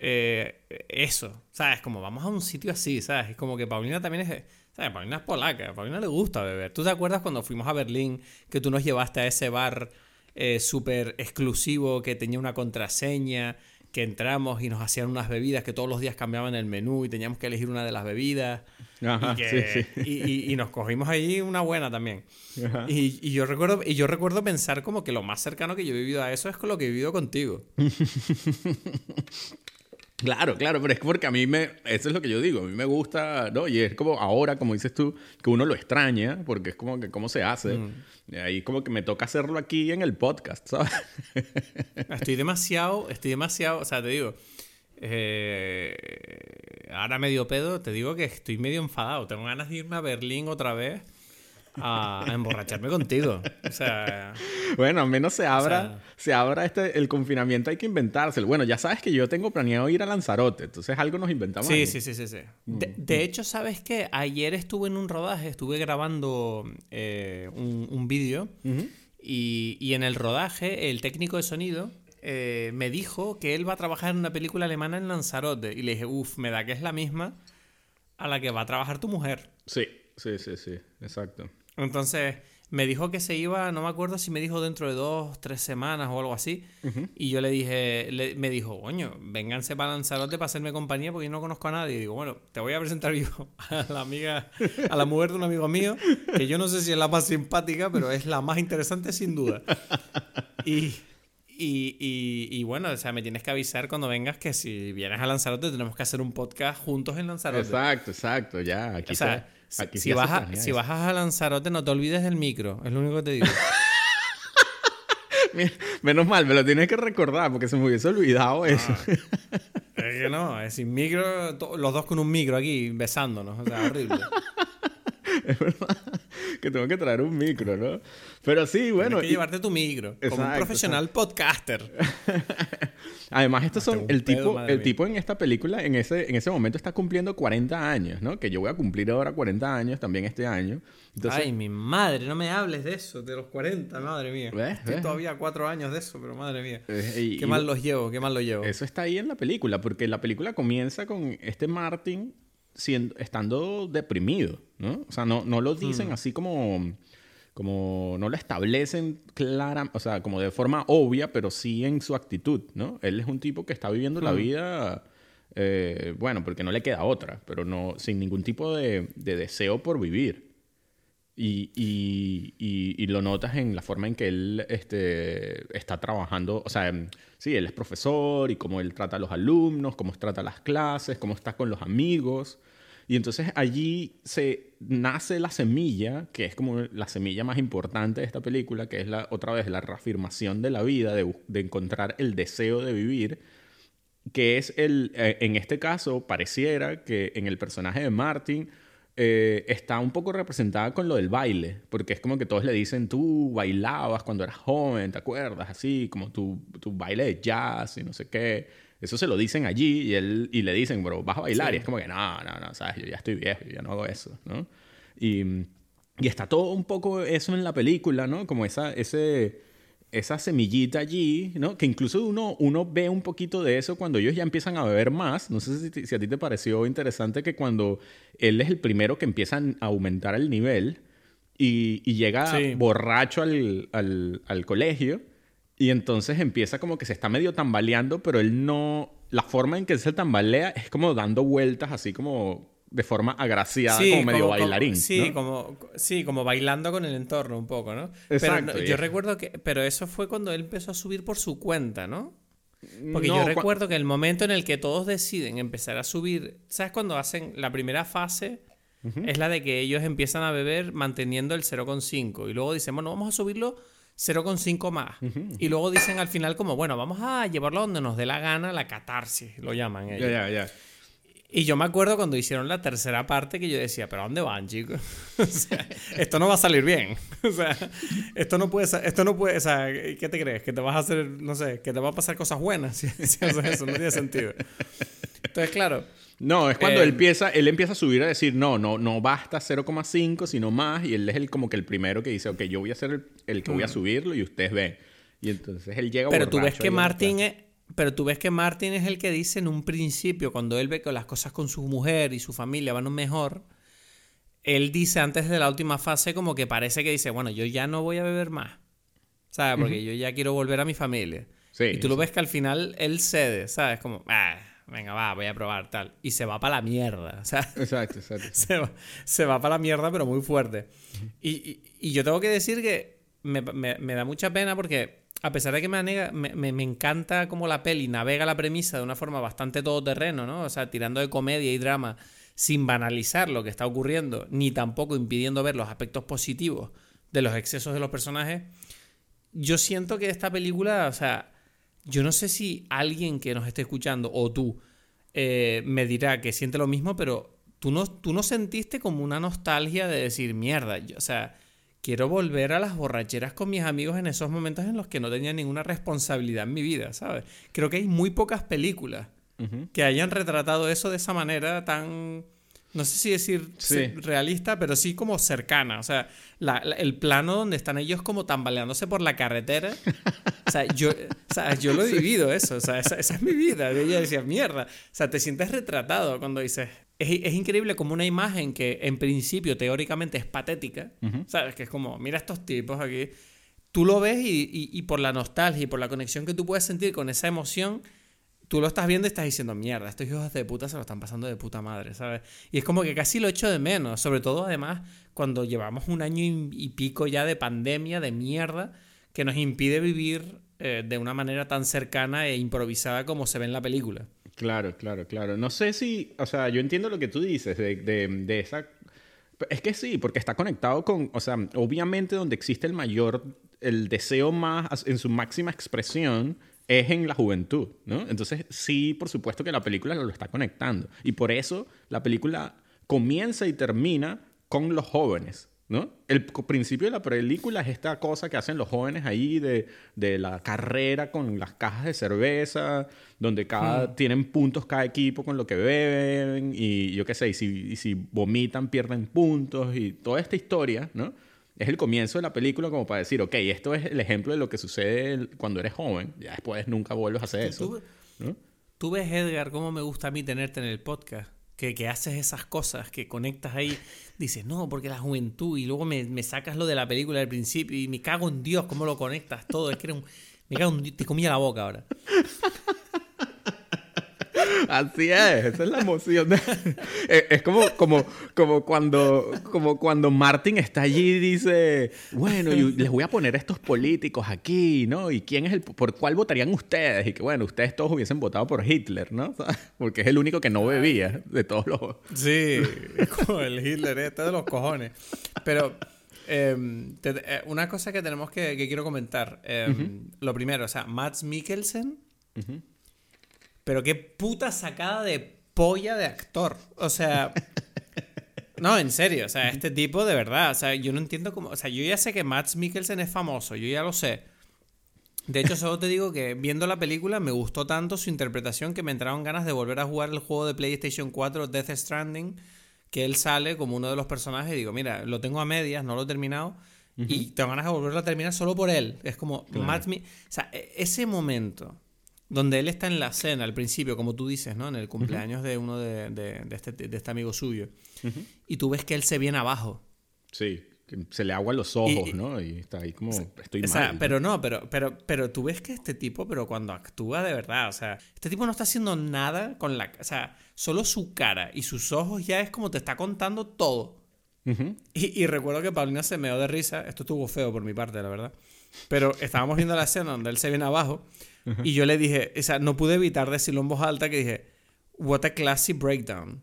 eh, eso, ¿sabes? Como vamos a un sitio así, ¿sabes? Es como que Paulina también es... ¿Sabes? Paulina es polaca, a Paulina le gusta beber. ¿Tú te acuerdas cuando fuimos a Berlín que tú nos llevaste a ese bar eh, súper exclusivo que tenía una contraseña? que entramos y nos hacían unas bebidas que todos los días cambiaban el menú y teníamos que elegir una de las bebidas. y, y, nos cogimos ahí una buena también. Y, yo recuerdo, y yo recuerdo pensar como que lo más cercano que yo he vivido a eso es con lo que he vivido contigo. [LAUGHS] Claro, claro, pero es porque a mí me, eso es lo que yo digo, a mí me gusta, ¿no? Y es como ahora, como dices tú, que uno lo extraña, porque es como que cómo se hace. Mm. Y ahí como que me toca hacerlo aquí en el podcast, ¿sabes? Estoy demasiado, estoy demasiado, o sea, te digo, eh, ahora medio pedo, te digo que estoy medio enfadado, tengo ganas de irme a Berlín otra vez a, emborracharme contigo. O sea. Bueno, al menos se abra, se abra este, el confinamiento, hay que inventárselo. Bueno, ya sabes que yo tengo planeado ir a Lanzarote, entonces algo nos inventamos. Sí, sí, sí, sí, sí. Mm, de, mm. hecho, ¿sabes qué? Ayer estuve en un rodaje, estuve grabando eh, un, vídeo y, y, en el rodaje el técnico de sonido eh, me dijo que él va a trabajar en una película alemana en Lanzarote y le dije, uff, me da que es la misma a la que va a trabajar tu mujer. Sí. Sí, sí, sí, exacto. Entonces, me dijo que se iba, no me acuerdo si me dijo dentro de dos, tres semanas o algo así. Y yo le dije, me dijo, coño, vénganse para Lanzarote para hacerme compañía porque yo no conozco a nadie. Y digo, bueno, te voy a presentar yo [LAUGHS] a la amiga, a la mujer de un amigo mío, que yo no sé si es la más simpática, pero es la más interesante sin duda. Y, y, y, bueno, o sea, me tienes que avisar cuando vengas que si vienes a Lanzarote tenemos que hacer un podcast juntos en Lanzarote. Exacto, exacto, ya. Aquí si, bajas, si bajas a Lanzarote, no te olvides del micro. Es lo único que te digo. [LAUGHS] Menos mal, me lo tienes que recordar porque se me hubiese olvidado eso. es que no, es sin micro, los dos con un micro aquí besándonos. O sea, horrible. [LAUGHS] es verdad [LAUGHS] que tengo que traer un micro, ¿no? Pero sí, bueno. Tienes que llevarte tu micro. como un profesional podcaster. [LAUGHS] Además, estos son. El tipo, el tipo en esta película, en ese, en ese momento, está cumpliendo 40 años, ¿no? Que yo voy a cumplir ahora 40 años también este año. Ay, mi madre, no me hables de eso, de los 40, madre mía. ¿Ves? Estoy todavía cuatro años de eso, pero madre mía. Eh, qué mal los llevo, qué mal los llevo. Eso está ahí en la película, porque la película comienza con este Martin siendo, estando deprimido, ¿no? O sea, no, no lo dicen hmm. así como, como, no lo establecen clara, o sea, como de forma obvia, pero sí en su actitud, ¿no? Él es un tipo que está viviendo la vida, eh, bueno, porque no le queda otra, pero no, sin ningún tipo de, de deseo por vivir. Y, y, y, lo notas en la forma en que él este, está trabajando. O sea, sí, él es profesor y cómo él trata a los alumnos, cómo trata las clases, cómo está con los amigos. Y entonces allí se nace la semilla, que es como la semilla más importante de esta película, que es la, otra vez la reafirmación de la vida, de, de encontrar el deseo de vivir, que es el, eh, en este caso, pareciera que en el personaje de Martin eh, está un poco representada con lo del baile, porque es como que todos le dicen, tú bailabas cuando eras joven, ¿te acuerdas? Así, como tu, tu baile de jazz y no sé qué. Eso se lo dicen allí y, él, y le dicen, bro, vas a bailar. Y es como que, no, no, no, sabes, yo ya estoy viejo, yo ya no hago eso, ¿no? Y, y está todo un poco eso en la película, ¿no? Como esa, ese, esa semillita allí, ¿no? Que incluso uno, uno ve un poquito de eso cuando ellos ya empiezan a beber más. No sé si, si a ti te pareció interesante que cuando él es el primero que empieza a aumentar el nivel y, y llega borracho al, al, al colegio y entonces empieza como que se está medio tambaleando, pero él no... La forma en que se tambalea es como dando vueltas así como de forma agraciada, como medio bailarín. sí, como, sí, como bailando con el entorno un poco, ¿no? Exacto. Pero yo recuerdo que... Pero eso fue cuando él empezó a subir por su cuenta, ¿no? Porque yo recuerdo que el momento en el que todos deciden empezar a subir, ¿sabes? Cuando hacen la primera fase, es la de que ellos empiezan a beber manteniendo el 0,5 y luego dicen, bueno, vamos a subirlo 0,5 más. Y luego dicen al final como, bueno, vamos a llevarlo donde nos dé la gana, la catarsis, lo llaman ellos. Ya, ya, ya. Y yo me acuerdo cuando hicieron la tercera parte que yo decía, pero ¿a dónde van, chicos? [LAUGHS] o sea, esto no va a salir bien. [LAUGHS] o sea, esto no puede, esto no puede, o sea, ¿qué te crees? Que te vas a hacer, no sé, que te va a pasar cosas buenas [LAUGHS] si haces eso, no tiene sentido. Entonces, claro, no, es cuando él, em, empieza, él empieza a subir a decir, no, no, no basta 0,5, sino más. Y él es el, como que el primero que dice, ok, yo voy a ser el, que voy a subirlo y ustedes ven. Y entonces él llega Pero tú ves que Martín es, pero tú ves que Martin es el que dice en un principio, cuando él ve que las cosas con su mujer y su familia van mejor, él dice antes de la última fase como que parece que dice, bueno, yo ya no voy a beber más. ¿Sabes? Porque yo ya quiero volver a mi familia. y tú lo ves que al final él cede, ¿sabes? Como, ah, venga, va, voy a probar tal. Y se va para la mierda. Sea, exacto, [LAUGHS] exacto. Se va, para la mierda, pero muy fuerte. y, y, yo tengo que decir que me, me, me, da mucha pena porque, a pesar de que me, me, encanta como la peli navega la premisa de una forma bastante todoterreno, ¿no? O sea, tirando de comedia y drama sin banalizar lo que está ocurriendo, ni tampoco impidiendo ver los aspectos positivos de los excesos de los personajes, yo siento que esta película, o sea, yo no sé si alguien que nos esté escuchando o tú eh, me dirá que siente lo mismo, pero tú no, tú no sentiste como una nostalgia de decir, mierda, o sea, quiero volver a las borracheras con mis amigos en esos momentos en los que no tenía ninguna responsabilidad en mi vida, ¿sabes? Creo que hay muy pocas películas que hayan retratado eso de esa manera tan no sé si decir realista, pero sí como cercana. O sea, el plano donde están ellos como tambaleándose por la carretera. o, sea, yo, o sea, yo lo he [LAUGHS] vivido eso. O sea, esa, es mi vida. Y ella decía, mierda. O sea, te sientes retratado cuando dices, es, increíble como una imagen que en principio teóricamente es patética, ¿sabes? Que es como, mira estos tipos aquí. Tú lo ves y, por la nostalgia y por la conexión que tú puedes sentir con esa emoción, tú lo estás viendo y estás diciendo, mierda, estos hijos de puta se lo están pasando de puta madre, ¿sabes? Y es como que casi lo echo de menos, sobre todo además cuando llevamos un año y, pico ya de pandemia, de mierda, que nos impide vivir eh, de una manera tan cercana e improvisada como se ve en la película. Claro, claro, claro. No sé si, o sea, yo entiendo lo que tú dices de, de, esa... Es que sí, porque está conectado con, o sea, obviamente donde existe el mayor, el deseo más en su máxima expresión es en la juventud, ¿no? Entonces sí, por supuesto que la película lo está conectando. Y por eso la película comienza y termina con los jóvenes. ¿No? El principio de la película es esta cosa que hacen los jóvenes ahí de, la carrera con las cajas de cerveza, donde cada, hmm. tienen puntos cada equipo con lo que beben y yo qué sé, y si, si vomitan pierden puntos y toda esta historia, ¿no? Es el comienzo de la película como para decir, ok, esto es el ejemplo de lo que sucede cuando eres joven, ya después nunca vuelves a hacer eso. tú ves, Edgar, cómo me gusta a mí tenerte en el podcast que, haces esas cosas, que conectas ahí, dices, no, porque la juventud, y luego me, sacas lo de la película del principio, y me cago en Dios, cómo lo conectas todo, es que un, me cago en Dios, te comía la boca ahora. Así es, esa es la emoción. [LAUGHS] es como, como, como, cuando, como cuando Martin está allí y dice, bueno, les voy a poner a estos políticos aquí, ¿no? ¿Y quién es el, por cuál votarían ustedes? Y que bueno, ustedes todos hubiesen votado por Hitler, ¿no? [LAUGHS] Porque es el único que no bebía de todos los... Sí, como el Hitler, este de los cojones. Pero... Em, eh, una cosa que tenemos que, que quiero comentar. Em, lo primero, o sea, Matt Mikkelsen pero qué puta sacada de polla de actor. O sea. [LAUGHS] No, en serio, o sea, este tipo de verdad, o sea, yo no entiendo cómo, o sea, yo ya sé que Max Mikkelsen es famoso, yo ya lo sé. De hecho, solo te digo que viendo la película me gustó tanto su interpretación que me entraron ganas de volver a jugar el juego de PlayStation 4 Death Stranding, que él sale como uno de los personajes y digo, mira, lo tengo a medias, no lo he terminado y tengo ganas de volverlo a terminar solo por él. Es como Matt o sea, e-, ese momento donde él está en la cena al principio, como tú dices, ¿no? En el cumpleaños de uno de, este, de, este, amigo suyo. Y tú ves que él se viene abajo. Sí, se le agua los ojos, ¿no? Y está ahí como, estoy mal. pero no, pero, pero, pero tú ves que este tipo, pero cuando actúa de verdad, o sea, este tipo no está haciendo nada con la... O sea, solo su cara y sus ojos ya es como te está contando todo. y, y, recuerdo que Paulina se meó de risa. Esto estuvo feo por mi parte, la verdad. Pero estábamos viendo la escena donde él se viene abajo y yo le dije, o sea, no pude evitar decirlo en voz alta que dije, what a classy breakdown.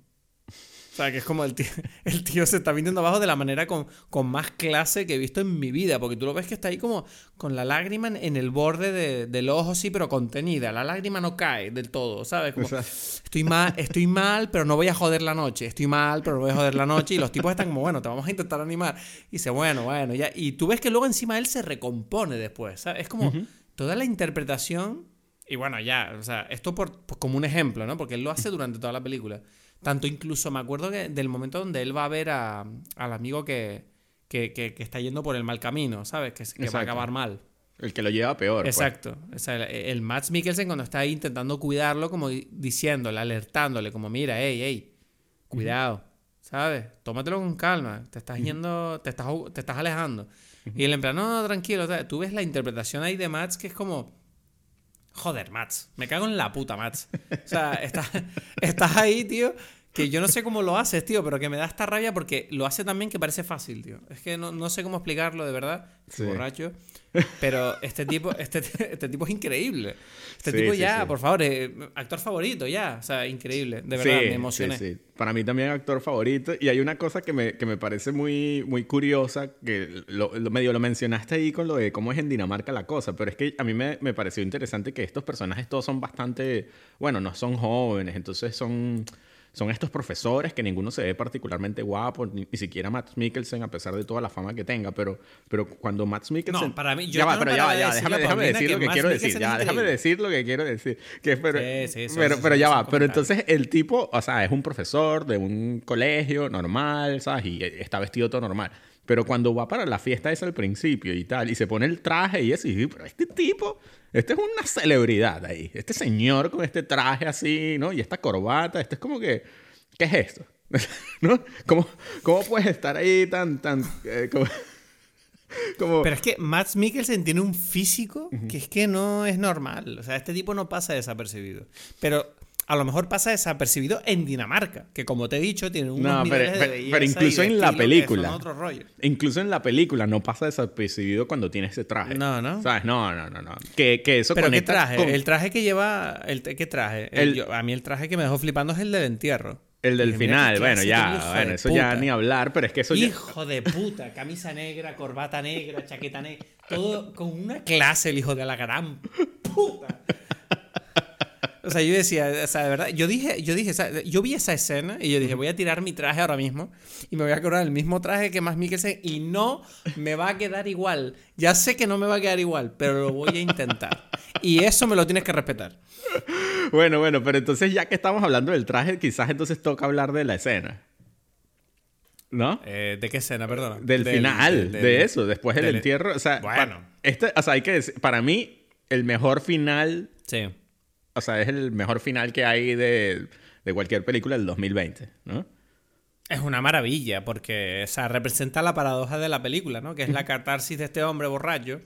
O sea, que es como el tío, [LAUGHS] el tío se está viniendo abajo de la manera con, con, más clase que he visto en mi vida. Porque tú lo ves que está ahí como con la lágrima en, el borde de, del ojo, sí, pero contenida. La lágrima no cae del todo, ¿sabes? Como, estoy mal, estoy mal, pero no voy a joder la noche. Estoy mal, pero no voy a joder la noche. Y los tipos están como, bueno, te vamos a intentar animar. Y dice, bueno, bueno, ya. Y tú ves que luego encima él se recompone después, ¿sabes? Es como toda la interpretación, y bueno, ya, o sea, esto por, como un ejemplo, ¿no? Porque él lo hace durante toda la película. Tanto incluso me acuerdo que del momento donde él va a ver a, al amigo que, que, que, está yendo por el mal camino, ¿sabes? Que, que va a acabar mal. El que lo lleva peor. Pues. Exacto. O sea, el, el Max Mikkelsen cuando está ahí intentando cuidarlo, como diciéndole, alertándole, como mira, hey, hey, cuidado, ¿sabes? Tómatelo con calma, te estás yendo, te estás, te estás alejando. Y el empleado, no, no, tranquilo. tú ves la interpretación ahí de Mats que es como. Joder, Mats. Me cago en la puta, Mats. O sea, [LAUGHS] estás, estás ahí, tío. Que yo no sé cómo lo haces, tío, pero que me da esta rabia porque lo hace también que parece fácil, tío. Es que no, no sé cómo explicarlo de verdad. Borracho. Pero este tipo, este, [LAUGHS] este tipo es increíble. Este tipo ya, por favor, eh, actor favorito, ya. O sea, increíble. De verdad, me emocioné. Para mí también actor favorito. Y hay una cosa que me, que me parece muy, muy curiosa, que lo, medio lo mencionaste ahí con lo de cómo es en Dinamarca la cosa, pero es que a mí me, me pareció interesante que estos personajes todos son bastante, bueno, no son jóvenes, entonces son son estos profesores que ninguno se ve particularmente guapo, ni, siquiera Matt Mikkelsen, a pesar de toda la fama que tenga, pero, pero cuando Matt Mikkelsen... No, para mí... Yo ya va, pero ya va, ya, déjame, déjame decir lo que quiero decir, ya, déjame decir lo que quiero decir. Que, pero, sí, sí, pero, pero ya va, pero entonces el tipo, o sea, es un profesor de un colegio normal, ¿sabes? Y está vestido todo normal. Pero cuando va para la fiesta es al principio y tal, y se pone el traje y eso, y pero este tipo, este es una celebridad ahí. Este señor con este traje así, ¿no? Y esta corbata, este es como que, ¿qué es esto? [LAUGHS] ¿No? ¿Cómo, ¿Cómo, puedes estar ahí tan, tan, eh, como, [LAUGHS] Pero es que Max Mikkelsen tiene un físico que es que no es normal. O sea, este tipo no pasa desapercibido. Pero a lo mejor pasa desapercibido en Dinamarca, que como te he dicho, tiene un no, pero, pero, incluso en la película. Incluso en la película no pasa desapercibido cuando tiene ese traje. No, no. ¿Sabes? No, no, no, no. Que, que eso Pero ¿qué traje? El traje que lleva. El, ¿Qué traje? a mí el traje que me dejó flipando es el del entierro. El del final, bueno, ya, bueno, eso ya ni hablar, pero es que eso Hijo de puta, camisa negra, corbata negra, chaqueta negra, todo con una clase el hijo de la gran puta. O sea, yo decía, o sea, de verdad, yo dije, yo dije, yo vi esa escena y yo dije, voy a tirar mi traje ahora mismo y me voy a cobrar el mismo traje que más Mikkelsen y no me va a quedar igual. Ya sé que no me va a quedar igual, pero lo voy a intentar. Y eso me lo tienes que respetar. Bueno, bueno, pero entonces ya que estamos hablando del traje, quizás entonces toca hablar de la escena. ¿No? Eh, ¿De qué escena, perdón? Del, final, de eso, después del, entierro. O sea, bueno. este, o sea, hay que decir, para mí, el mejor final. Sí o sea, es el mejor final que hay de, cualquier película del 2020, ¿no? Es una maravilla porque o sea, representa la paradoja de la película, ¿no? Que es la catarsis de este hombre borracho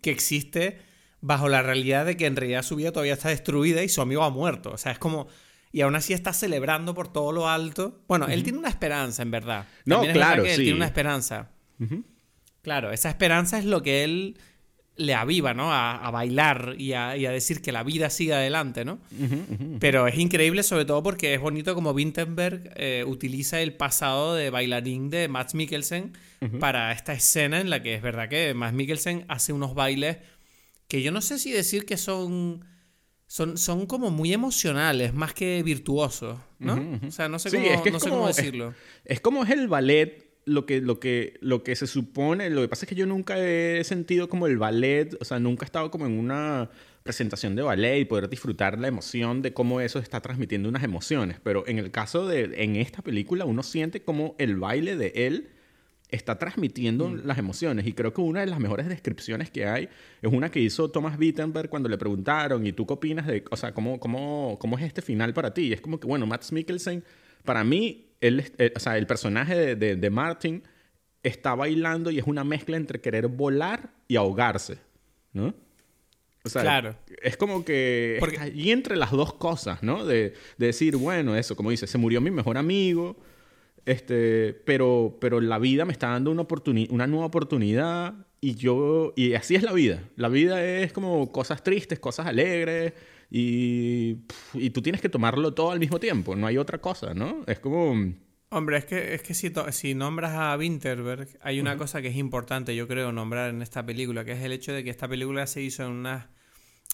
que existe bajo la realidad de que en realidad su vida todavía está destruida y su amigo ha muerto. O sea, es como... Y aún así está celebrando por todo lo alto. Bueno, él tiene una esperanza, en verdad. No, claro, sí. Él tiene una esperanza. Claro, esa esperanza es lo que él le aviva, ¿no? A, bailar y a, decir que la vida sigue adelante, ¿no? Pero es increíble sobre todo porque es bonito como Wittenberg eh, utiliza el pasado de bailarín de Max Mikkelsen para esta escena en la que es verdad que Max Mikkelsen hace unos bailes que yo no sé si decir que son... Son, son como muy emocionales, más que virtuosos, ¿no? O sea, no sé, cómo, no sé cómo decirlo. Es, es como es el ballet lo que, lo, que, lo que se supone, lo que pasa es que yo nunca he sentido como el ballet, o sea, nunca he estado como en una presentación de ballet y poder disfrutar la emoción de cómo eso está transmitiendo unas emociones. Pero en el caso de, en esta película, uno siente como el baile de él está transmitiendo mm. las emociones. Y creo que una de las mejores descripciones que hay es una que hizo Thomas Wittenberg cuando le preguntaron, ¿y tú qué opinas de, o sea, cómo, cómo, cómo es este final para ti? Y es como que, bueno, Matt Mikkelsen, para mí, él, eh, o sea, el personaje de, de, Martin está bailando y es una mezcla entre querer volar y ahogarse, ¿no? O sea, claro. es como que Porque... y entre las dos cosas, ¿no? De, de, decir, bueno, eso, como dice, se murió mi mejor amigo, este, pero, pero la vida me está dando una, una nueva oportunidad y yo, y así es la vida. La vida es como cosas tristes, cosas alegres, y, y tú tienes que tomarlo todo al mismo tiempo, no hay otra cosa, ¿no? Es como... Hombre, es que, es que si, si nombras a Winterberg, hay una cosa que es importante, yo creo, nombrar en esta película, que es el hecho de que esta película se hizo en una,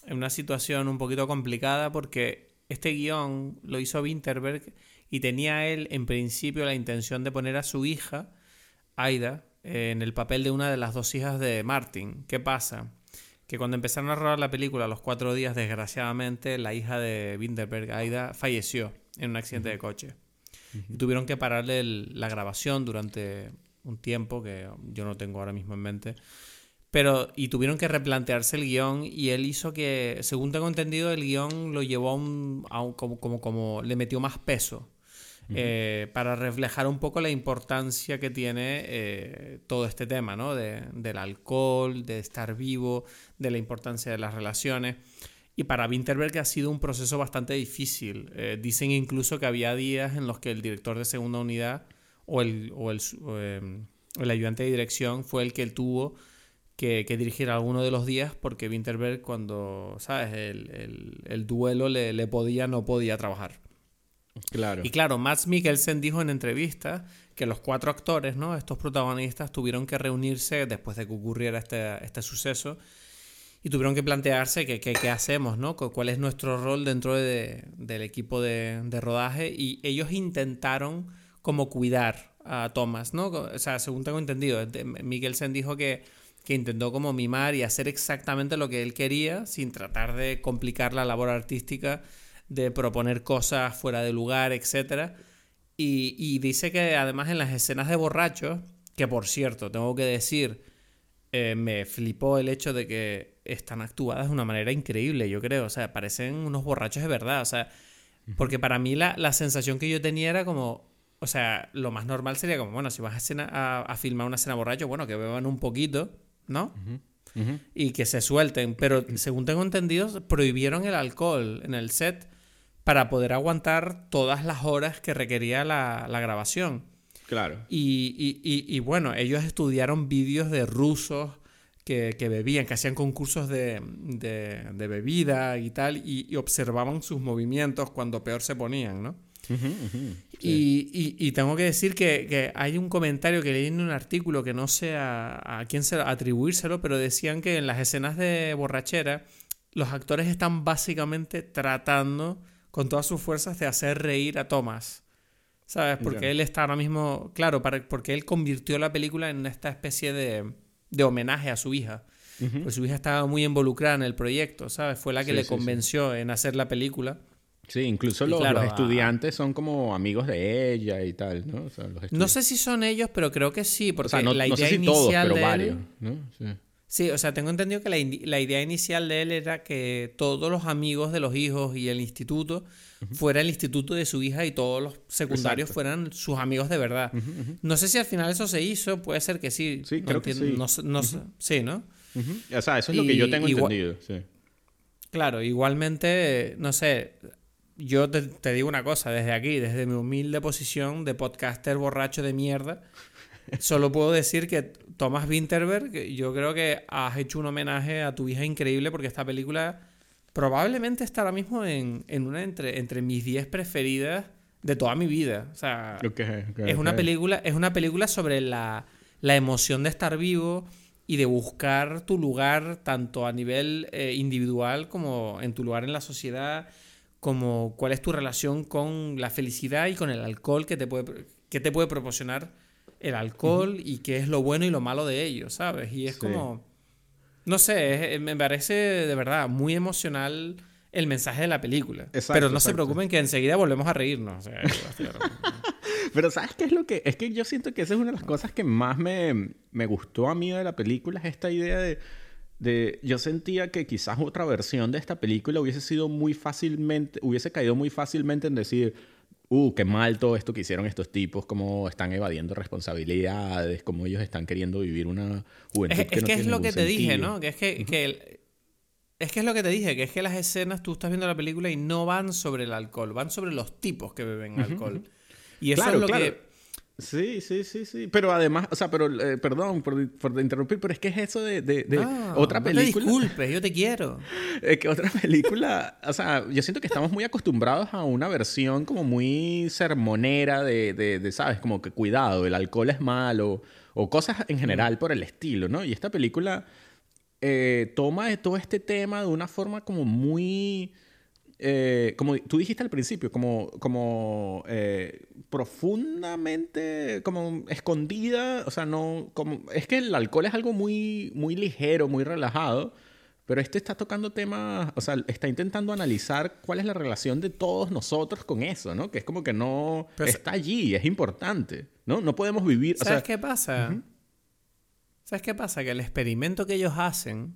en una situación un poquito complicada porque este guion lo hizo Winterberg y tenía él en principio la intención de poner a su hija, Aida, en el papel de una de las dos hijas de Martin. ¿Qué pasa? Que cuando empezaron a rodar la película, a los cuatro días, desgraciadamente, la hija de Winterberg, Aida, falleció en un accidente de coche. Y tuvieron que pararle la grabación durante un tiempo que yo no tengo ahora mismo en mente. Pero, y tuvieron que replantearse el guion y él hizo que, según tengo entendido, el guion lo llevó a un, como, como, como, le metió más peso. Eh, para reflejar un poco la importancia que tiene eh, todo este tema, ¿no? De, del alcohol, de estar vivo, de la importancia de las relaciones. Y para Winterberg ha sido un proceso bastante difícil. Eh, dicen incluso que había días en los que el director de segunda unidad o el, o el, em, el ayudante de dirección fue el que tuvo que, dirigir alguno de los días porque Winterberg cuando, ¿sabes? El, el, el duelo le, podía, no podía trabajar. Y claro, Max Mikkelsen dijo en entrevista que los cuatro actores, ¿no? Estos protagonistas tuvieron que reunirse después de que ocurriera este, este suceso y tuvieron que plantearse qué que, hacemos, ¿no? ¿Cuál es nuestro rol dentro de, del equipo de, de, rodaje? Y ellos intentaron como cuidar a Thomas, ¿no? O sea, según tengo entendido, Mikkelsen dijo que, que intentó como mimar y hacer exactamente lo que él quería sin tratar de complicar la labor artística de proponer cosas fuera de lugar, etc. Y, dice que además en las escenas de borrachos, que por cierto, tengo que decir, eh, me flipó el hecho de que están actuadas de una manera increíble, yo creo. O sea, parecen unos borrachos de verdad. O sea, Porque para mí la, la, sensación que yo tenía era como, o sea, lo más normal sería como, bueno, si vas a, a, filmar una escena borracho, bueno, que beban un poquito, ¿no? Y que se suelten. Pero [CLEARS THROAT] según tengo entendido, prohibieron el alcohol en el set para poder aguantar todas las horas que requería la, la grabación. Claro. Y, y, y, bueno, ellos estudiaron vídeos de rusos que, que, bebían, que hacían concursos de, de, de bebida y tal, y, observaban sus movimientos cuando peor se ponían, ¿no? y, y, tengo que decir que, que, hay un comentario que leí en un artículo que no sé a, a quién se, atribuírselo, pero decían que en las escenas de borrachera los actores están básicamente tratando con todas sus fuerzas de hacer reír a Thomas. ¿Sabes? Porque él está ahora mismo, claro, para, porque él convirtió la película en esta especie de, de homenaje a su hija. Pues su hija estaba muy involucrada en el proyecto, ¿sabes? Fue la que le convenció en hacer la película. Sí, incluso los, estudiantes son como amigos de ella y tal, ¿no? no sé si son ellos, pero creo que sí, porque la idea inicial de varios, ¿no? Sí. o sea, tengo entendido que la, idea inicial de él era que todos los amigos de los hijos y el instituto fuera el instituto de su hija y todos los secundarios fueran sus amigos de verdad. No sé si al final eso se hizo, puede ser que sí. Sí, creo que sí. No, Sí, ¿no? O sea, eso es lo que yo tengo entendido, sí. Claro, igualmente, no sé, yo te, digo una cosa, desde aquí, desde mi humilde posición de podcaster borracho de mierda, [LAUGHS] solo puedo decir que Thomas Winterberg, yo creo que has hecho un homenaje a tu hija increíble porque esta película probablemente está ahora mismo en, una entre, entre mis 10 preferidas de toda mi vida. O sea, es, una película, es una película sobre la, la, emoción de estar vivo y de buscar tu lugar tanto a nivel eh, individual como en tu lugar en la sociedad como cuál es tu relación con la felicidad y con el alcohol que te puede, que te puede proporcionar el alcohol y qué es lo bueno y lo malo de ello, ¿sabes? Y es como, no sé, me parece de verdad muy emocional el mensaje de la película. Pero no se preocupen que enseguida volvemos a reírnos. [LAUGHS] Pero ¿sabes qué es lo que...? Es que yo siento que esa es una de las cosas que más me, me gustó a mí de la película, es esta idea de yo sentía que quizás otra versión de esta película hubiese sido muy fácilmente, hubiese caído muy fácilmente en decir, uh, qué mal todo esto que hicieron estos tipos, cómo están evadiendo responsabilidades, cómo ellos están queriendo vivir una juventud es, que, es que es lo que te dije, ¿no? Que es que, es que es lo que te dije, que es que las escenas, tú estás viendo la película y no van sobre el alcohol, van sobre los tipos que beben alcohol. Y eso es lo que Sí, sí, sí, sí. Pero además, o sea, pero, eh, perdón por, por, interrumpir, pero es que es eso de, de, otra película. No te disculpes, yo te quiero. [LAUGHS] Es que otra película, o sea, yo siento que estamos muy acostumbrados a una versión como muy sermonera de, de, ¿sabes? Como que cuidado, el alcohol es malo, o cosas en general por el estilo, ¿no? Y esta película eh, toma todo este tema de una forma como muy eh, como tú dijiste al principio, como, como eh, profundamente como escondida, o sea, no, como, es que el alcohol es algo muy, muy ligero, muy relajado, pero este está tocando temas, o sea, está intentando analizar cuál es la relación de todos nosotros con eso, ¿no? Que es como que no está allí, es importante, ¿no? No podemos vivir. ¿Sabes qué pasa? ¿Sabes qué pasa? Que el experimento que ellos hacen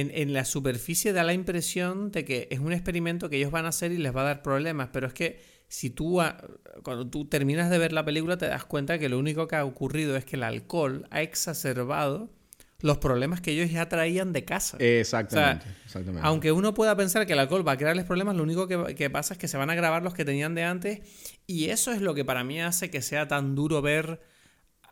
en, la superficie da la impresión de que es un experimento que ellos van a hacer y les va a dar problemas, pero es que si tú, cuando tú terminas de ver la película, te das cuenta que lo único que ha ocurrido es que el alcohol ha exacerbado los problemas que ellos ya traían de casa. Exactamente. Aunque uno pueda pensar que el alcohol va a crearles problemas, lo único que, que, pasa es que se van a agravar los que tenían de antes. Y eso es lo que para mí hace que sea tan duro ver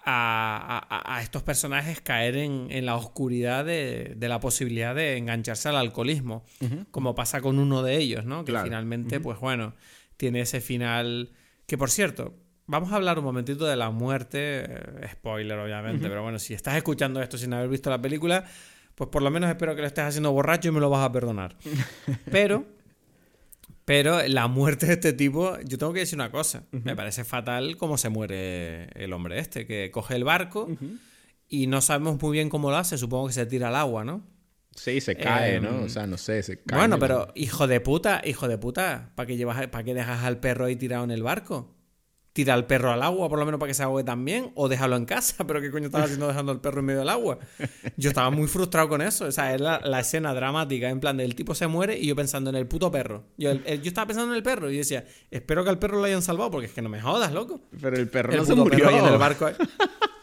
a, estos personajes caer en, la oscuridad de, la posibilidad de engancharse al alcoholismo, como pasa con uno de ellos, ¿no? Que finalmente, pues bueno, tiene ese final que, por cierto, vamos a hablar un momentito de la muerte, eh, spoiler obviamente, pero bueno, si estás escuchando esto sin haber visto la película, pues por lo menos espero que lo estés haciendo borracho y me lo vas a perdonar. [LAUGHS] Pero pero la muerte de este tipo, yo tengo que decir una cosa. Me parece fatal cómo se muere el hombre este, que coge el barco y no sabemos muy bien cómo lo hace. Supongo que se tira al agua, ¿no? Sí, se cae, ¿no? Em, o sea, no sé, se cae. Bueno, pero hijo de puta, hijo de puta, ¿para qué, llevas, ¿para qué dejas al perro ahí tirado en el barco? Tira al perro al agua, por lo menos para que se ahogue también, o déjalo en casa, [LAUGHS] pero ¿qué coño estaba haciendo dejando al perro en medio del agua? Yo estaba muy frustrado con eso, o sea, es la, escena dramática, en plan, del tipo se muere y yo pensando en el puto perro. Yo, yo estaba pensando en el perro y decía, espero que al perro lo hayan salvado, porque es que no me jodas, loco. Pero el perro no se murió. en el barco.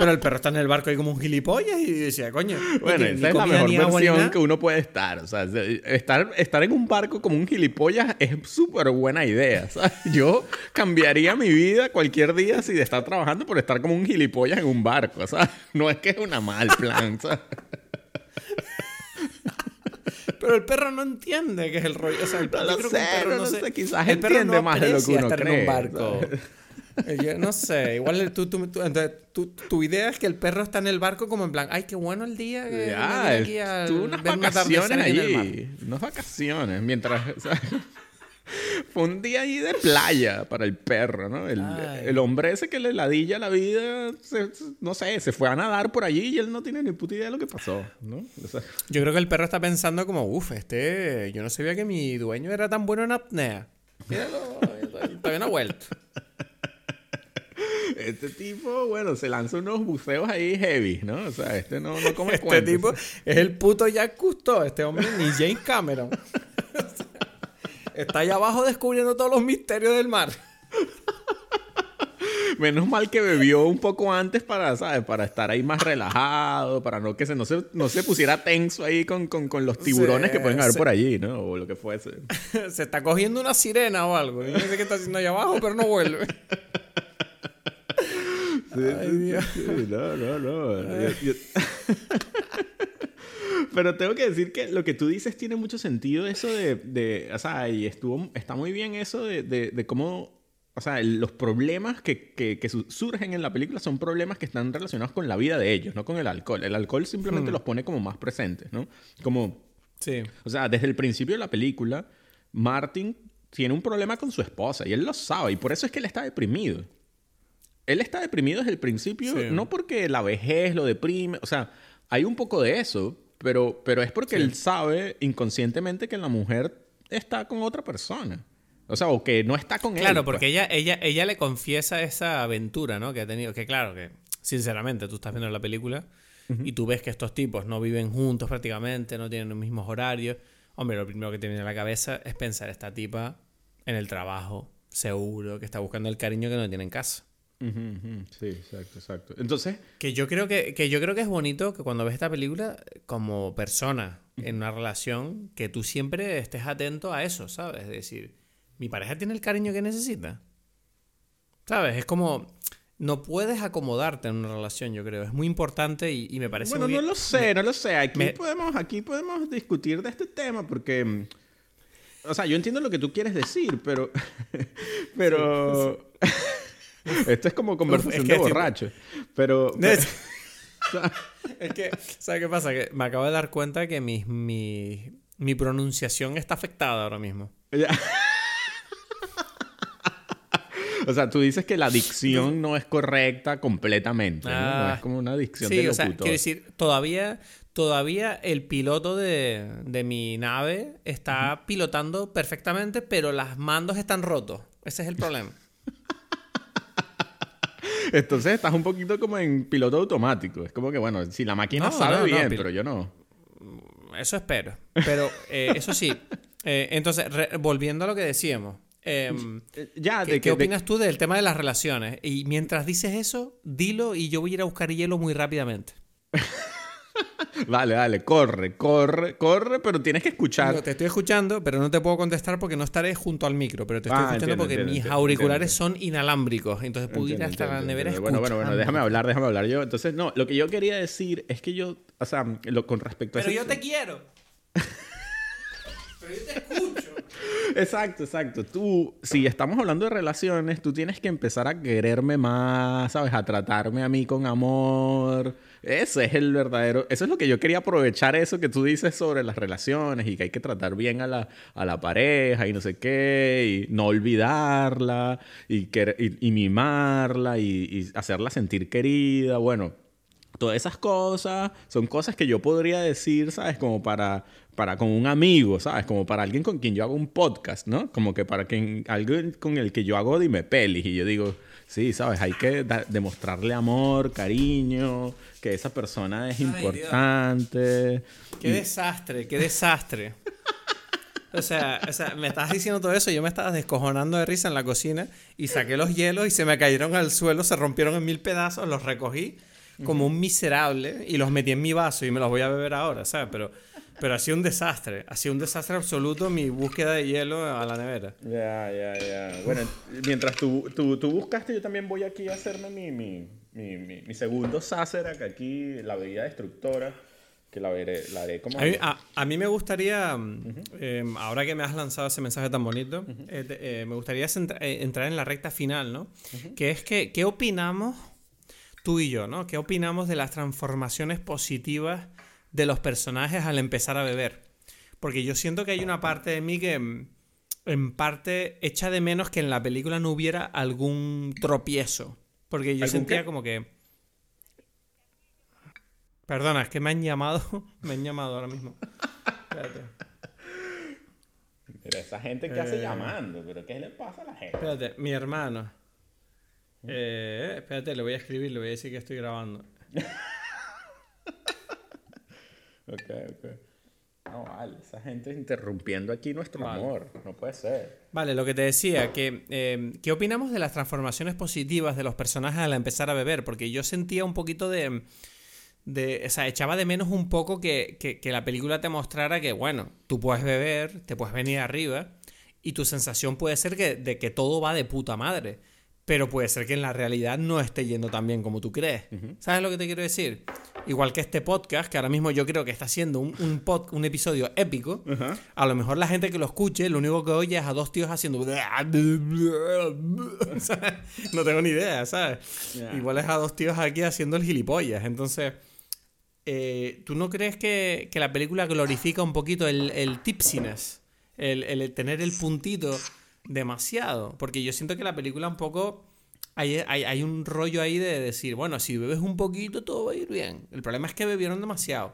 Pero el perro está en el barco ahí como un gilipollas y decía, coño. Bueno, esa es la mejor versión que uno puede estar. O sea, estar, estar en un barco como un gilipollas es súper buena idea. Yo cambiaría mi vida cualquier día si de estar trabajando por estar como un gilipollas en un barco. O sea, [LAUGHS] no es que es una mal plan. [LAUGHS] Pero el perro no entiende que es el rollo. O sea, el, no yo perro no, sé, quizás entiende más de lo que uno cree. En un barco. no sé, igual tú, tú, tú, tu idea es que el perro está en el barco como en plan, ay, qué bueno el día que ya, aquí a unas vacaciones allí, unas vacaciones, mientras... [LAUGHS] [LAUGHS] Fue un día ahí de playa para el perro, ¿no? El, el hombre ese que le ladilla la vida, no sé, se fue a nadar por allí y él no tiene ni puta idea de lo que pasó, ¿no? yo creo que el perro está pensando como, uff, este, yo no sabía que mi dueño era tan bueno en apnea. Míralo, todavía no ha vuelto. Este tipo, bueno, se lanza unos buceos ahí heavy, ¿no? O sea, este no, no come Este tipo es el puto Jack Cousteau, este hombre ni James Cameron. [LAUGHS] Está allá abajo descubriendo todos los misterios del mar. Menos mal que bebió un poco antes para, ¿sabes? Para estar ahí más relajado, para no que se no se, no se pusiera tenso ahí con, los tiburones que pueden haber por allí, ¿no? O lo que fuese. [LAUGHS] se está cogiendo una sirena o algo. no sé qué está haciendo allá abajo, pero no vuelve. [LAUGHS] no, no, no. [LAUGHS] Pero tengo que decir que lo que tú dices tiene mucho sentido, eso de, de o sea, y estuvo, está muy bien eso de, de, cómo, o sea, los problemas que, que, que, surgen en la película son problemas que están relacionados con la vida de ellos, no con el alcohol. El alcohol simplemente hmm. los pone como más presentes, ¿no? Como, sí. o sea, desde el principio de la película, Martin tiene un problema con su esposa y él lo sabe y por eso es que él está deprimido él está deprimido desde el principio, no porque la vejez lo deprime, o sea, hay un poco de eso, pero, pero es porque él sabe inconscientemente que la mujer está con otra persona. O sea, o que no está con él. Claro, porque pues. ella, ella, ella le confiesa esa aventura, ¿no? Que ha tenido. Que claro, que sinceramente tú estás viendo la película y tú ves que estos tipos no viven juntos prácticamente, no tienen los mismos horarios. Hombre, lo primero que te viene a la cabeza es pensar esta tipa en el trabajo, seguro, que está buscando el cariño que no tiene en casa. Sí, exacto, exacto. Entonces... Que yo creo que, que, yo creo que es bonito que cuando ves esta película, como persona en una relación, que tú siempre estés atento a eso, ¿sabes? Es decir, mi pareja tiene el cariño que necesita. ¿Sabes? Es como... No puedes acomodarte en una relación, yo creo. Es muy importante y, me parece Bueno, no lo sé, no lo sé. Aquí, podemos, aquí podemos discutir de este tema porque... O sea, yo entiendo lo que tú quieres decir, pero... [LAUGHS] pero... Esto es como conversación de borracho. Pero. [LAUGHS] es que, ¿sabes qué pasa? Que me acabo de dar cuenta que mi, mi, mi pronunciación está afectada ahora mismo. o sea, tú dices que la dicción no es correcta completamente. ¿no? Ah, es como una dicción sí, de locutor. o sea, quiero decir, todavía, todavía el piloto de, de mi nave está pilotando perfectamente, pero las mandos están rotos. Ese es el problema. Entonces estás un poquito como en piloto automático. Es como que, bueno, si la máquina sabe bien, pero yo no. Eso espero. Pero eh, eso sí. Eh, entonces, volviendo a lo que decíamos. Em, eh, ya, ¿qué, ¿qué opinas tú del tema de las relaciones? Y mientras dices eso, dilo y yo voy a ir a buscar hielo muy rápidamente. [LAUGHS] [LAUGHS] vale, vale, corre, corre, corre, pero tienes que escuchar. te estoy escuchando, pero no te puedo contestar porque no estaré junto al micro, pero te estoy ah, escuchando porque mis auriculares son inalámbricos, entonces puedo ir hasta la nevera Bueno, bueno, bueno, déjame hablar, déjame hablar yo. Entonces, no, lo que yo quería decir es que yo, o sea, lo, con respecto a... Pero yo te [LAUGHS] quiero. pero yo te escucho. Exacto, exacto. Tú, si estamos hablando de relaciones, tú tienes que empezar a quererme más, ¿sabes? A tratarme a mí con amor ese es el verdadero. Eso es lo que yo quería aprovechar, eso que tú dices sobre las relaciones y que hay que tratar bien a la, a la pareja y no sé qué, y no olvidarla, y, y, mimarla y, hacerla sentir querida. Bueno, Todas esas cosas son cosas que yo podría decir, ¿sabes? Como para, para con un amigo, ¿sabes? Como para alguien con quien yo hago un podcast, ¿no? Como que para quien, alguien con el que yo hago dime pelis y yo digo, sí, ¿sabes? Hay que demostrarle amor, cariño, que esa persona es importante. Qué desastre, qué desastre. O sea, o sea, me estabas diciendo todo eso, yo me estaba descojonando de risa en la cocina y saqué los hielos y se me cayeron al suelo, se rompieron en mil pedazos, los recogí como un miserable y los metí en mi vaso y me los voy a beber ahora, ¿sabes? Pero, pero ha sido un desastre, ha sido un desastre absoluto mi búsqueda de hielo a la nevera. Ya, ya, ya. Bueno, mientras tú, tú, tú, buscaste, yo también voy aquí a hacerme mi, mi, mi, mi, segundo Sacerac, aquí la bebida destructora que la, veré, la haré como... A mí, me gustaría, em, ahora que me has lanzado ese mensaje tan bonito, eh, eh, me gustaría eh, entrar en la recta final, ¿no? Que es que, ¿qué opinamos tú y yo, ¿no? ¿Qué opinamos de las transformaciones positivas de los personajes al empezar a beber? Porque yo siento que hay una parte de mí que em, en parte echa de menos que en la película no hubiera algún tropiezo. Porque yo sentía como que Perdona, es que me han llamado. [LAUGHS] me han llamado ahora mismo. Espérate. Pero esa gente que hace eh. llamando, pero ¿qué le pasa a la gente? Espérate, mi hermano. Eh, espérate, le voy a escribir, le voy a decir que estoy grabando. [LAUGHS] ok, ok. No, vale, esa gente interrumpiendo aquí nuestro amor. No puede ser. Vale, lo que te decía, que, eh, ¿qué opinamos de las transformaciones positivas de los personajes al empezar a beber? Porque yo sentía un poquito de de, o sea, echaba de menos un poco que, que, la película te mostrara que, bueno, tú puedes beber, te puedes venir arriba y tu sensación puede ser que, de que todo va de puta madre. Pero puede ser que en la realidad no esté yendo tan bien como tú crees. ¿Sabes lo que te quiero decir? Igual que este podcast, que ahora mismo yo creo que está siendo un, un, pod, un episodio épico. A lo mejor la gente que lo escuche, lo único que oye es a dos tíos haciendo. [LAUGHS] no tengo ni idea, ¿sabes? Igual es a dos tíos aquí haciendo el gilipollas. Entonces eh, ¿tú no crees que, la película glorifica un poquito el, tipsiness? El, tener el puntito demasiado. Porque yo siento que la película un poco... Hay, un rollo ahí de decir, bueno, si bebes un poquito todo va a ir bien. El problema es que bebieron demasiado.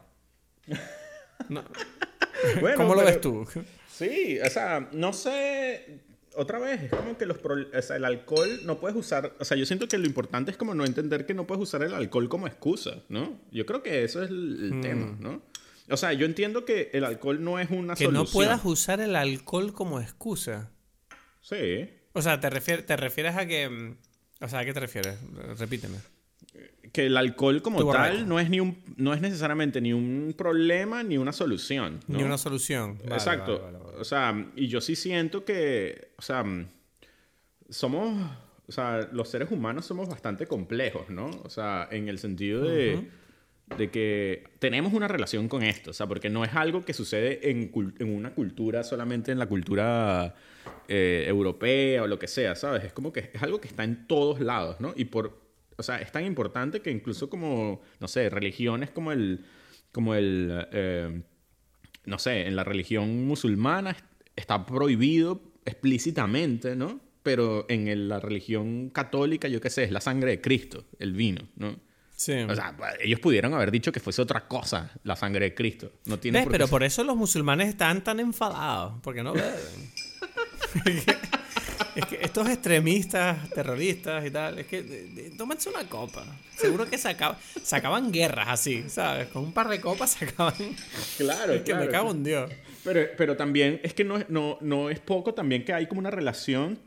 [LAUGHS] ¿Cómo lo ves tú? Sí, o sea, no sé otra vez, es como que los o sea, el alcohol no puedes usar, o sea, yo siento que lo importante es como no entender que no puedes usar el alcohol como excusa, ¿no? Yo creo que eso es el, mm. tema, ¿no? O sea, yo entiendo que el alcohol no es una solución. Que no puedas usar el alcohol como excusa. Sí. O sea, te, te refieres a que... Mm, o sea, ¿a qué te refieres? Repíteme que el alcohol como tal no es, ni un, no es necesariamente ni un problema ni una solución. Ni una solución. Exacto. o sea, y yo sí siento que, o sea, somos, o sea, los seres humanos somos bastante complejos, ¿no? O sea, en el sentido de, de que tenemos una relación con esto, o sea, porque no es algo que sucede en, en una cultura solamente en la cultura eh, europea o lo que sea, ¿sabes? Es como que es algo que está en todos lados, ¿no? Y por o sea, es tan importante que incluso como, no sé, religiones como el, como el, eh, no sé, en la religión musulmana está prohibido explícitamente, ¿no? Pero en la religión católica, yo qué sé, es la sangre de Cristo, el vino, ¿no? Sí. O sea, ellos pudieron haber dicho que fuese otra cosa la sangre de Cristo. No tiene Pero por eso los musulmanes están tan enfadados, porque no beben. Es que estos extremistas, terroristas y tal, es que tómense una copa. Seguro que se, acaban guerras así, ¿sabes? Con un par de copas se acaban. Claro, es que me cago en Dios. Pero, pero también es que no, no, no es poco también que hay como una relación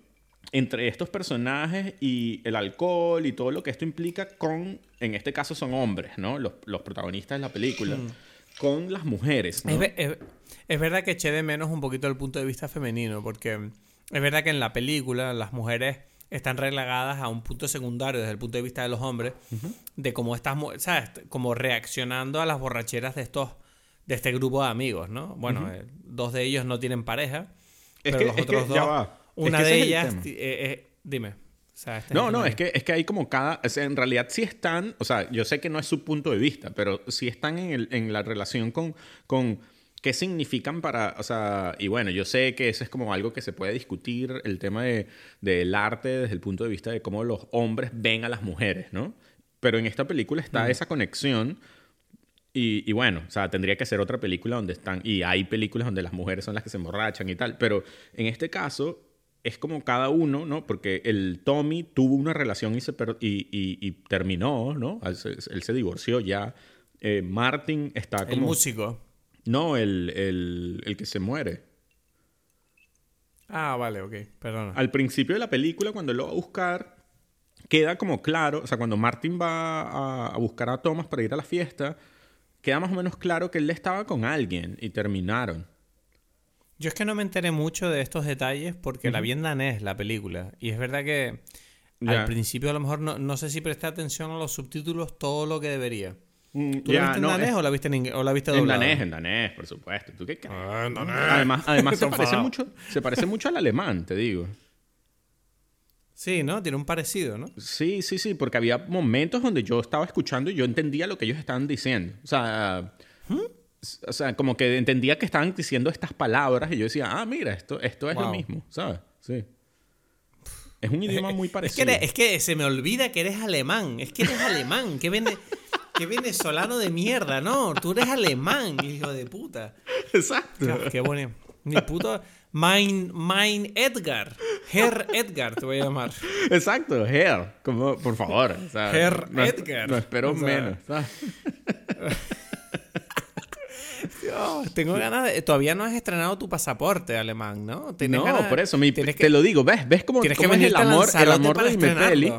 entre estos personajes y el alcohol y todo lo que esto implica con, en este caso son hombres, ¿no? Los, los protagonistas de la película. Mm. Con las mujeres. ¿no? Es, es, verdad que eché de menos un poquito el punto de vista femenino, porque es verdad que en la película las mujeres están relegadas a un punto secundario desde el punto de vista de los hombres, de cómo estás, ¿sabes? Como reaccionando a las borracheras de estos, de este grupo de amigos, ¿no? Bueno, eh, dos de ellos no tienen pareja, pero los otros dos, una de ellas, eh, eh, dime. Este no, no, es que, es que hay como cada. en realidad sí están. O sea, yo sé que no es su punto de vista, pero sí están en, el, en la relación con, con ¿Qué significan para, o sea, y bueno, yo sé que eso es como algo que se puede discutir, el tema de, del arte desde el punto de vista de cómo los hombres ven a las mujeres, ¿no? Pero en esta película está esa conexión. Y, y, bueno, o sea, tendría que ser otra película donde están. Y hay películas donde las mujeres son las que se emborrachan y tal. Pero en este caso, es como cada uno, ¿no? Porque el Tommy tuvo una relación y, se y, y, terminó, ¿no? Él se, divorció ya. Eh, Martin está como... El músico. No, el, el, el, que se muere. Ah, vale, ok, perdona. Al principio de la película, cuando él lo va a buscar, queda como claro, o sea, cuando Martin va a, a buscar a Thomas para ir a la fiesta, queda más o menos claro que él estaba con alguien y terminaron. Yo es que no me enteré mucho de estos detalles porque la vi en danés, la película. Y es verdad que al principio a lo mejor no, sé si presté atención a los subtítulos todo lo que debería. Mm, ¿Tú la viste en danés o la viste en o la viste En danés, en danés, por supuesto. ¿Tú qué ah, en danés. Además, además se, [LAUGHS] parece mucho, se parece mucho al alemán, te digo. Sí, ¿no? Tiene un parecido, ¿no? Sí, sí, sí, porque había momentos donde yo estaba escuchando y yo entendía lo que ellos estaban diciendo. O sea, ¿Mm? O sea, como que entendía que estaban diciendo estas palabras y yo decía, ah, mira, esto, esto es lo mismo, ¿sabes? Sí. Es un idioma [LAUGHS] muy parecido. Es que, es que, se me olvida que eres alemán. Es que eres alemán. Que, vene, que venezolano de mierda, ¿no? Tú eres alemán, hijo de puta. Exacto. qué bueno. Mi puto. Mein, mein Edgar. Herr Edgar, te voy a llamar. Exacto, Herr. Como, por favor. Herr Edgar. No espero menos. ¿sabes? [LAUGHS] tengo ganas de... Todavía no has estrenado tu pasaporte alemán, ¿no? No, por eso. te lo digo. ¿Ves? ¿Ves cómo, es el amor, el amor de Imepeli?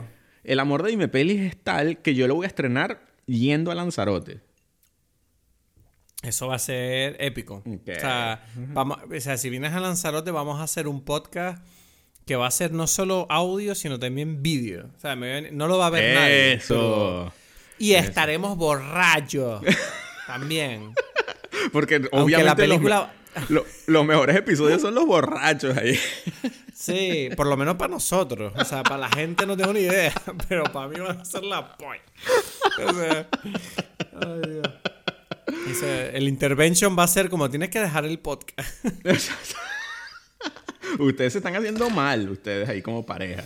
El amor de Imepeli es tal que yo lo voy a estrenar yendo a Lanzarote. Eso va a ser épico. O, sea, vamos, o sea, si vienes a Lanzarote, vamos a hacer un podcast que va a ser no solo audio, sino también vídeo. O sea, no lo va a ver nadie. Eso. Y estaremos borrachos. también. [LAUGHS] Porque obviamente la película... los, mejores episodios son los borrachos ahí. Sí, por lo menos para nosotros. O sea, para la gente no tengo ni idea. [LAUGHS] Pero para mí van a ser la polla. Dice, el intervention va a ser como tienes que dejar el podcast. ustedes se están haciendo mal, ustedes ahí como pareja.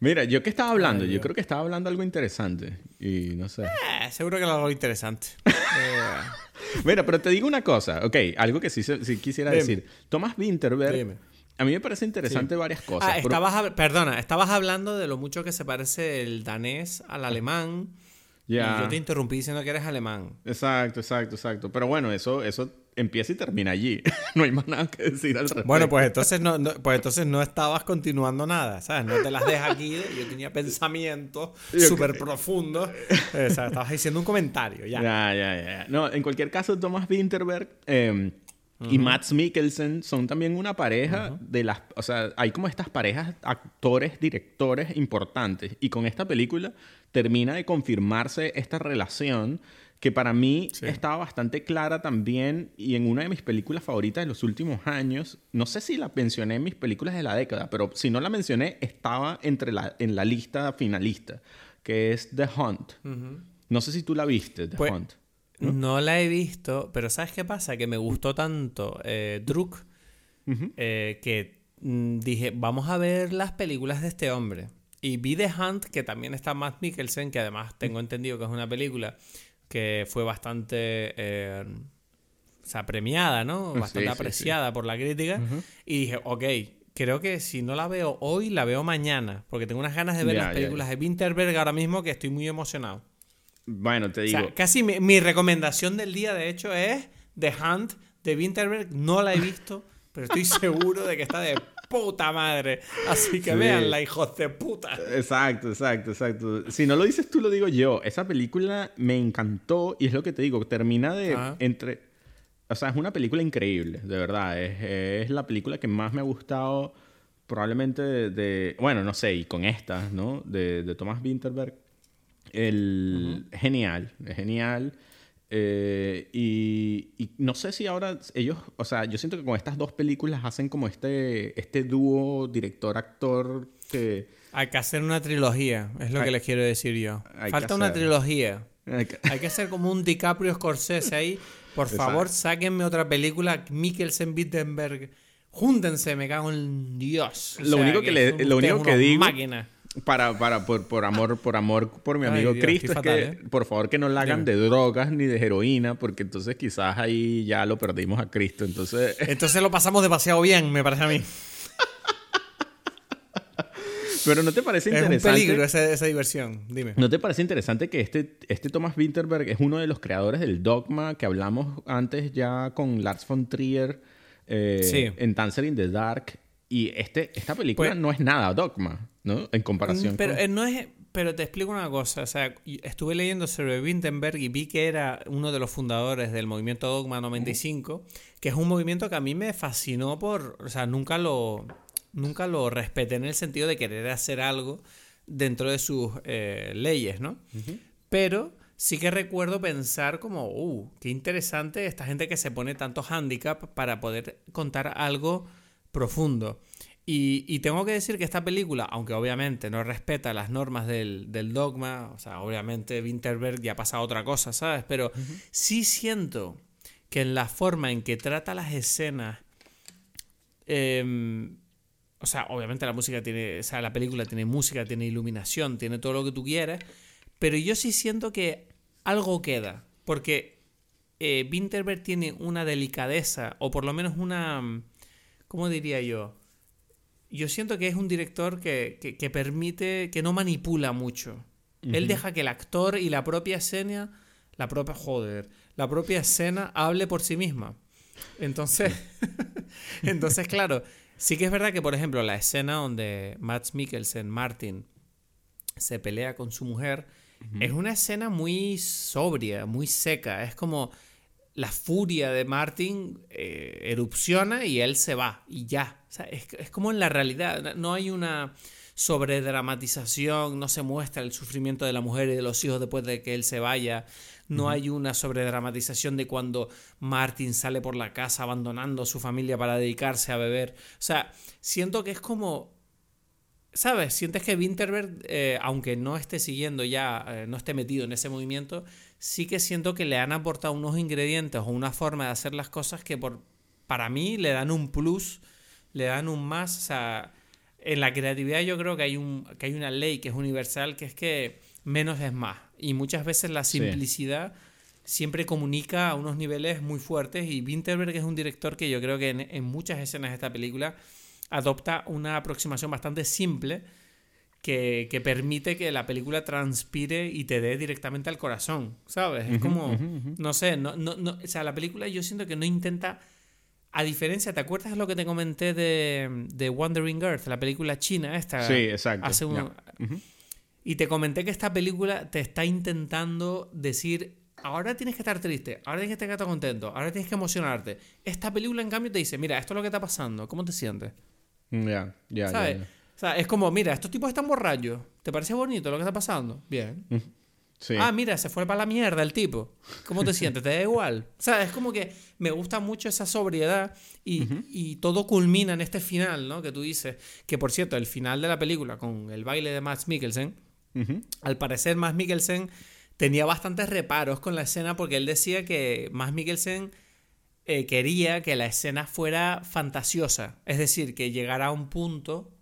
Mira, yo que estaba hablando, yo creo que estaba hablando algo interesante y no sé. Eh, seguro que algo interesante. [LAUGHS] Mira, pero te digo una cosa, ok, algo que sí, quisiera decir. Thomas Winterberg, a mí me parece interesante varias cosas. Ah, estabas, perdona, estabas hablando de lo mucho que se parece el danés al alemán. Y yo te interrumpí diciendo que eres alemán. Exacto, exacto, exacto. Pero bueno, eso, eso empieza y termina allí. [LAUGHS] no hay más nada que decir al respecto. Bueno, pues entonces no, pues entonces no estabas continuando nada, ¿sabes? No te las dejas aquí. Yo tenía pensamientos [LAUGHS] súper profundos. o sea, estabas diciendo un comentario, ya. Ya, ya, ya. No, en cualquier caso, Thomas Winterberg em, y Matt Mikkelsen son también una pareja de las... O sea, hay como estas parejas actores, directores importantes. Y con esta película termina de confirmarse esta relación que para mí estaba bastante clara también y en una de mis películas favoritas de los últimos años, no sé si la mencioné en mis películas de la década, pero si no la mencioné, estaba entre la, en la lista finalista, que es The Hunt. No sé si tú la viste, The pues, Hunt. ¿no? la he visto, pero ¿sabes qué pasa? Que me gustó tanto eh, Druk eh, que mm, dije, vamos a ver las películas de este hombre. Y vi The Hunt, que también está Matt Mikkelsen, que además tengo entendido que es una película que fue bastante eh, o sea, premiada, ¿no? Bastante apreciada por la crítica. Y dije, ok, creo que si no la veo hoy, la veo mañana. Porque tengo unas ganas de ver las películas de Winterberg ahora mismo que estoy muy emocionado. Bueno, te digo. O sea, casi mi, recomendación del día, de hecho, es The Hunt de Winterberg. No la he visto, pero estoy [LAUGHS] seguro de que está de puta madre. Así que veanla, hijos de puta. Exacto, exacto, exacto. Si no lo dices tú, lo digo yo. Esa película me encantó y es lo que te digo, termina de entre... O sea, es una película increíble, de verdad. Es, la película que más me ha gustado probablemente de... bueno, no sé, y con esta, ¿no? De, de Thomas Winterberg. El, Genial, es genial. Eh, y, no sé si ahora ellos, o sea, yo siento que con estas dos películas hacen como este, este dúo director-actor que... Hay que hacer una trilogía, es lo que les quiero decir yo. Falta una trilogía. Hay que... hacer como un DiCaprio Scorsese ahí. Por favor, sáquenme otra película, Mikkelsen Wittenberg. Júntense, me cago en Dios. lo único que, le, lo único que digo... Para, para, por, por amor, por amor por mi amigo Cristo, es que, ¿eh? por favor que no la hagan de drogas ni de heroína, porque entonces quizás ahí ya lo perdimos a Cristo. Entonces. [LAUGHS] Entonces lo pasamos demasiado bien, me parece a mí. Pero ¿no te parece interesante? Es un peligro esa, diversión, dime. ¿No te parece interesante que este, este Thomas Winterberg es uno de los creadores del Dogma que hablamos antes ya con Lars von Trier eh, en Dancer in the Dark? Y este, esta película pues no es nada Dogma, ¿no? En comparación pero, con... no es, pero te explico una cosa. O sea, estuve leyendo sobre Winterberg y vi que era uno de los fundadores del movimiento Dogma 95, que es un movimiento que a mí me fascinó por... O sea, nunca lo nunca lo respeté en el sentido de querer hacer algo dentro de sus eh, leyes, ¿no? Pero sí que recuerdo pensar como, uh, qué interesante esta gente que se pone tantos handicaps para poder contar algo profundo. Y, tengo que decir que esta película, aunque obviamente no respeta las normas del, dogma, o sea, obviamente Winterberg ya pasa otra cosa, ¿sabes? Pero sí siento que en la forma en que trata las escenas eh, o sea, obviamente la música tiene, o sea, la película tiene música, tiene iluminación, tiene todo lo que tú quieras, pero yo sí siento que algo queda, porque eh, Winterberg tiene una delicadeza, o por lo menos una, ¿cómo diría yo? Yo siento que es un director que, que, permite, que no manipula mucho. Él deja que el actor y la propia escena, la propia, joder, la propia escena hable por sí misma. Entonces, [LAUGHS] entonces claro, Sí que es verdad que, por ejemplo, la escena donde Max Mikkelsen, Martin, se pelea con su mujer, es una escena muy sobria, muy seca. Es como la furia de Martin eh, erupciona y él se va y ya. es, es, como en la realidad. No hay una sobredramatización, no se muestra el sufrimiento de la mujer y de los hijos después de que él se vaya. No hay una sobredramatización de cuando Martin sale por la casa abandonando a su familia para dedicarse a beber. O sea, siento que es como ¿Sabes? Sientes que Winterberg, eh, aunque no esté siguiendo ya, eh, no esté metido en ese movimiento, sí que siento que le han aportado unos ingredientes o una forma de hacer las cosas que por, para mí le dan un plus, le dan un más. O sea, en la creatividad yo creo que hay, un, que hay una ley que es universal, que es que menos es más. Y muchas veces la simplicidad siempre comunica a unos niveles muy fuertes y Winterberg es un director que yo creo que en, muchas escenas de esta película adopta una aproximación bastante simple que, permite que la película transpire y te dé directamente al corazón, ¿sabes? Es como, no sé, no, no, no, o sea, la película yo siento que no intenta, a diferencia, ¿te acuerdas lo que te comenté de, de Wandering Earth, la película china esta? Sí, exacto. Hace un, y te comenté que esta película te está intentando decir, ahora tienes que estar triste, ahora tienes que estar contento, ahora tienes que emocionarte. Esta película, en cambio, te dice, mira, esto es lo que está pasando, ¿cómo te sientes? Ya, ya, ya. O sea, es como, mira, estos tipos están borrachos, ¿te parece bonito lo que está pasando? Bien. Sí. Ah, mira, se fue para la mierda el tipo. ¿Cómo te sientes? ¿Te da igual? O sea, es como que me gusta mucho esa sobriedad y, y, todo culmina en este final, ¿no? Que tú dices. Que por cierto, el final de la película con el baile de Max Mikkelsen al parecer, Max Mikkelsen tenía bastantes reparos con la escena porque él decía que Max Mikkelsen eh, quería que la escena fuera fantasiosa. Es decir, que llegara a un punto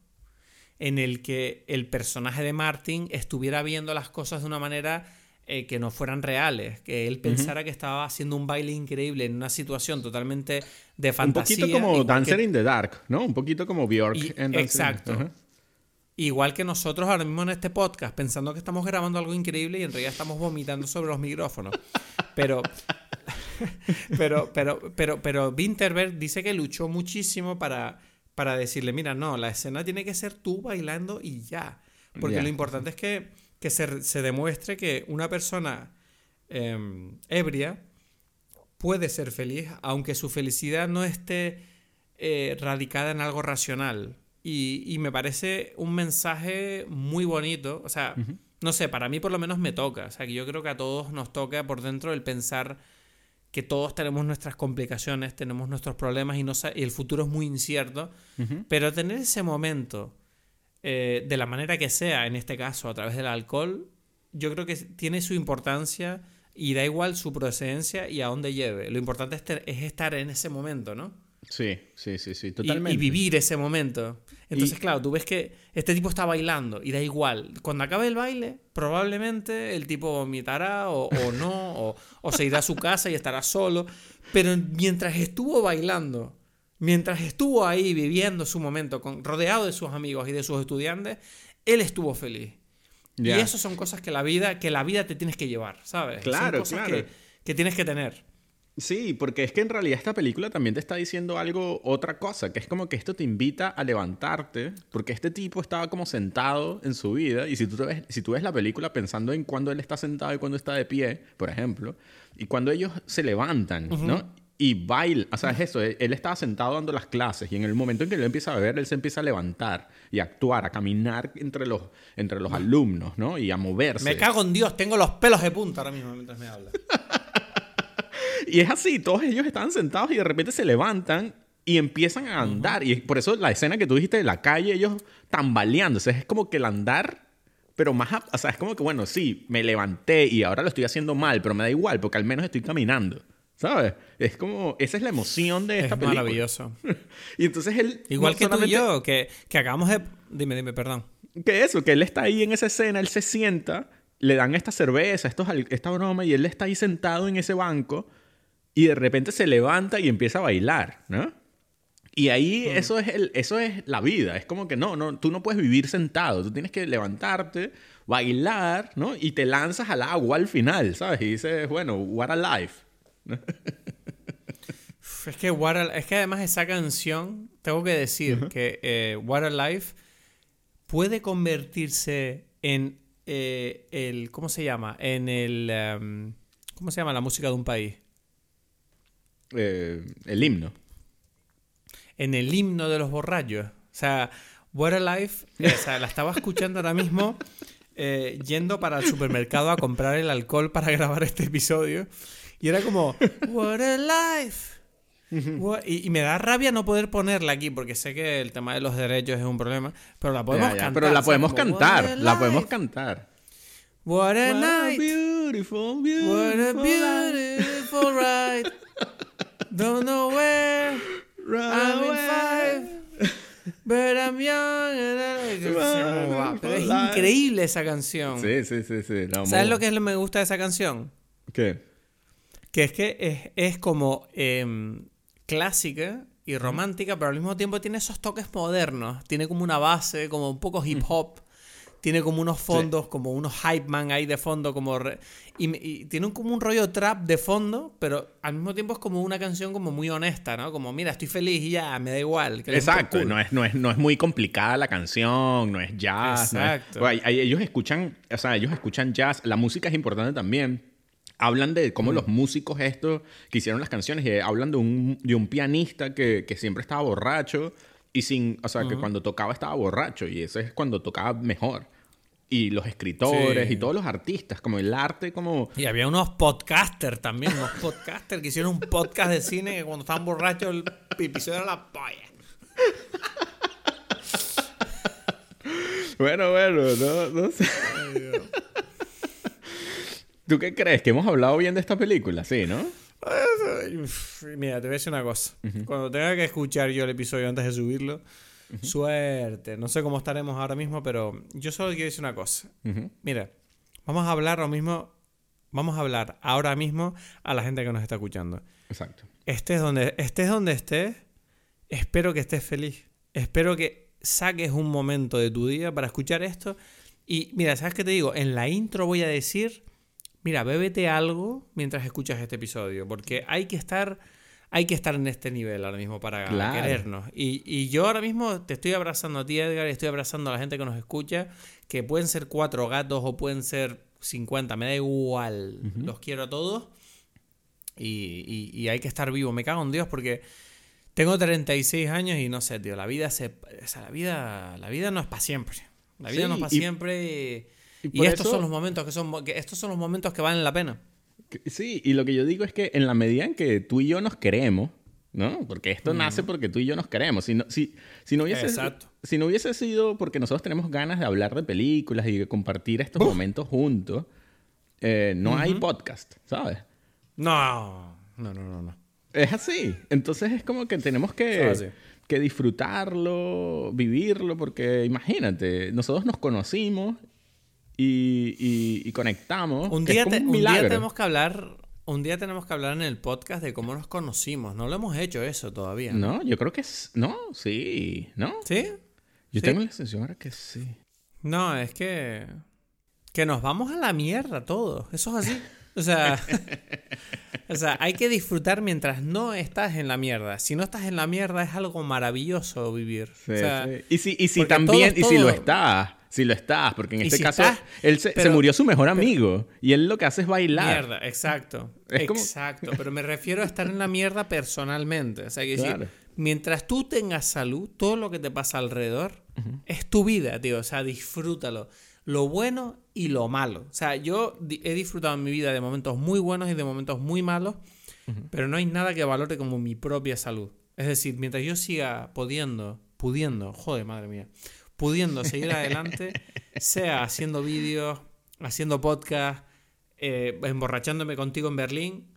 en el que el personaje de Martin estuviera viendo las cosas de una manera eh, que no fueran reales, que él pensara que estaba haciendo un baile increíble en una situación totalmente de fantasía. Un poquito como Dancer in the Dark, ¿no? Un poquito como Bjork en Exacto. Igual que nosotros ahora mismo en este podcast, pensando que estamos grabando algo increíble y en realidad estamos vomitando sobre los micrófonos. Pero, [LAUGHS] pero, pero, pero, pero Winterberg dice que luchó muchísimo para, para decirle, mira, no, la escena tiene que ser tú bailando y ya. Porque lo importante es que, que se, se, demuestre que una persona em, ebria puede ser feliz, aunque su felicidad no esté eh, radicada en algo racional. Y, me parece un mensaje muy bonito. O sea, no sé, para mí por lo menos me toca. O sea, que yo creo que a todos nos toca por dentro el pensar que todos tenemos nuestras complicaciones, tenemos nuestros problemas y, no, y el futuro es muy incierto. Pero tener ese momento, eh, de la manera que sea, en este caso a través del alcohol, yo creo que tiene su importancia y da igual su procedencia y a dónde lleve. Lo importante es, es estar en ese momento, ¿no? Sí, sí, sí, sí, totalmente. Y, vivir ese momento. Entonces, claro, tú ves que este tipo está bailando y da igual. Cuando acabe el baile, probablemente el tipo vomitará o, no, o, o se irá a su casa y estará solo. Pero mientras estuvo bailando, mientras estuvo ahí viviendo su momento, con, rodeado de sus amigos y de sus estudiantes, él estuvo feliz. Y eso son cosas que la vida, que la vida te tienes que llevar, ¿sabes? Claro, son cosas Que, tienes que tener. Sí, porque es que en realidad esta película también te está diciendo algo, otra cosa, que es como que esto te invita a levantarte, porque este tipo estaba como sentado en su vida, y si tú, ves, si tú ves la película pensando en cuando él está sentado y cuando está de pie, por ejemplo, y cuando ellos se levantan, ¿no? y baila. O sea, es eso. Él, estaba sentado dando las clases y en el momento en que él empieza a beber, él se empieza a levantar y a actuar, a caminar entre los, entre los alumnos, ¿no? Y a moverse. Me cago en Dios, tengo los pelos de punta ahora mismo mientras me habla. [LAUGHS] y es así, todos ellos estaban sentados y de repente se levantan y empiezan a andar. Y por eso la escena que tú dijiste de la calle, ellos tambaleándose. Es como que el andar pero más, o sea, es como que, bueno, sí, me levanté y ahora lo estoy haciendo mal, pero me da igual porque al menos estoy caminando. ¿Sabes? Es como, esa es la emoción de esta es película. maravilloso. [LAUGHS] y entonces él... Igual que tú y yo, que, que acabamos de... Dime, dime, perdón. Que eso, que él está ahí en esa escena, él se sienta, le dan esta cerveza, estos, esta broma, y él está ahí sentado en ese banco, y de repente se levanta y empieza a bailar, ¿no? Y ahí mm. eso, es el, eso es la vida. Es como que no, no, tú no puedes vivir sentado. Tú tienes que levantarte, bailar, ¿no? Y te lanzas al agua al final, ¿sabes? Y dices, bueno, what a life es que es que además esa canción, tengo que decir que eh, What a Life puede convertirse en eh, el, ¿cómo se llama? En el, em, ¿cómo se llama la música de un país? Eh, el himno. En el himno de los borrachos. O sea, What a Life, o sea, la estaba escuchando ahora mismo yendo para el supermercado a comprar el alcohol para grabar este episodio. Y era como, What a life. y, me da rabia no poder ponerla aquí porque sé que el tema de los derechos es un problema, pero la podemos cantar. Pero la podemos cantar, la podemos cantar. What a night. Beautiful, beautiful What a beautiful ride. [LAUGHS] Don't know where. I'm in five. But I'm young. Pero es increíble esa canción. Sí, sí, sí. sí. ¿Sabes lo que me gusta de esa canción? ¿Qué? Que es que es, como em, clásica y romántica, pero al mismo tiempo tiene esos toques modernos. Tiene como una base, como un poco hip hop. Tiene como unos fondos, como unos hype man ahí de fondo, como y, tiene como un rollo trap de fondo, pero al mismo tiempo es como una canción como muy honesta, ¿no? Como, mira, estoy feliz y ya, me da igual. Exacto, no, es, no, es, no es muy complicada la canción, no es jazz. Exacto. ellos escuchan, o sea, ellos escuchan jazz, la música es importante también hablan de cómo los músicos estos que hicieron las canciones, y hablan de un, de un pianista que, que, siempre estaba borracho y sin, o sea, que cuando tocaba estaba borracho y ese es cuando tocaba mejor. Y los escritores y todos los artistas, como el arte, como... Y había unos podcasters también, unos podcasters que hicieron un podcast de cine que cuando estaban borrachos el episodio era la polla. bueno, bueno, no, no sé. ¿Tú qué crees? ¿Que hemos hablado bien de esta película? Sí, ¿no? Mira, te voy a decir una cosa. Cuando tenga que escuchar yo el episodio antes de subirlo, suerte. No sé cómo estaremos ahora mismo, pero yo solo quiero decir una cosa. Mira, vamos a hablar lo mismo. Vamos a hablar ahora mismo a la gente que nos está escuchando. Exacto. Estés donde estés, donde estés espero que estés feliz. Espero que saques un momento de tu día para escuchar esto. Y mira, ¿sabes qué te digo? En la intro voy a decir mira, bébete algo mientras escuchas este episodio, porque hay que estar, hay que estar en este nivel ahora mismo para querernos. Y, yo ahora mismo te estoy abrazando a ti, Edgar, y estoy abrazando a la gente que nos escucha, que pueden ser cuatro gatos o pueden ser 50, me da igual, los quiero a todos. Y, hay que estar vivo, me cago en Dios porque... Tengo 36 años y no sé, tío, la vida se la vida la vida no es para siempre. La vida no es para siempre. Y, estos son los momentos que son que estos son los momentos que valen la pena. Sí, y lo que yo digo es que en la medida en que tú y yo nos queremos, ¿no? Porque esto nace porque tú y yo nos queremos. Si no, si, si no hubiese, si no hubiese sido porque nosotros tenemos ganas de hablar de películas y de compartir estos momentos juntos, eh, no hay podcast, ¿sabes? No, no, no, no. no. Es así. Entonces es como que tenemos que, que disfrutarlo, vivirlo, porque imagínate, nosotros nos conocimos y, conectamos. Un día, un día tenemos que hablar un día tenemos que hablar en el podcast de cómo nos conocimos. No lo hemos hecho eso todavía. No, yo creo que es. No, sí. ¿No? ¿Sí? Yo tengo la sensación ahora que sí. No, es que. Que nos vamos a la mierda todos. Eso es así. O sea. [LAUGHS] o sea, hay que disfrutar mientras no estás en la mierda. Si no estás en la mierda, es algo maravilloso vivir. Sí, Y si, y si también. Y si lo estás si lo estás, porque en este caso él se, murió su mejor amigo y él lo que hace es bailar. Mierda, exacto. [LAUGHS] exacto, pero me refiero a estar en la mierda personalmente. O sea, que mientras tú tengas salud, todo lo que te pasa alrededor es tu vida, tío. O sea, disfrútalo. Lo bueno y lo malo. O sea, yo he disfrutado en mi vida de momentos muy buenos y de momentos muy malos, pero no hay nada que valore como mi propia salud. Es decir, mientras yo siga pudiendo, pudiendo, joder, madre mía, pudiendo seguir adelante, sea haciendo vídeos, haciendo podcast, eh, emborrachándome contigo en Berlín,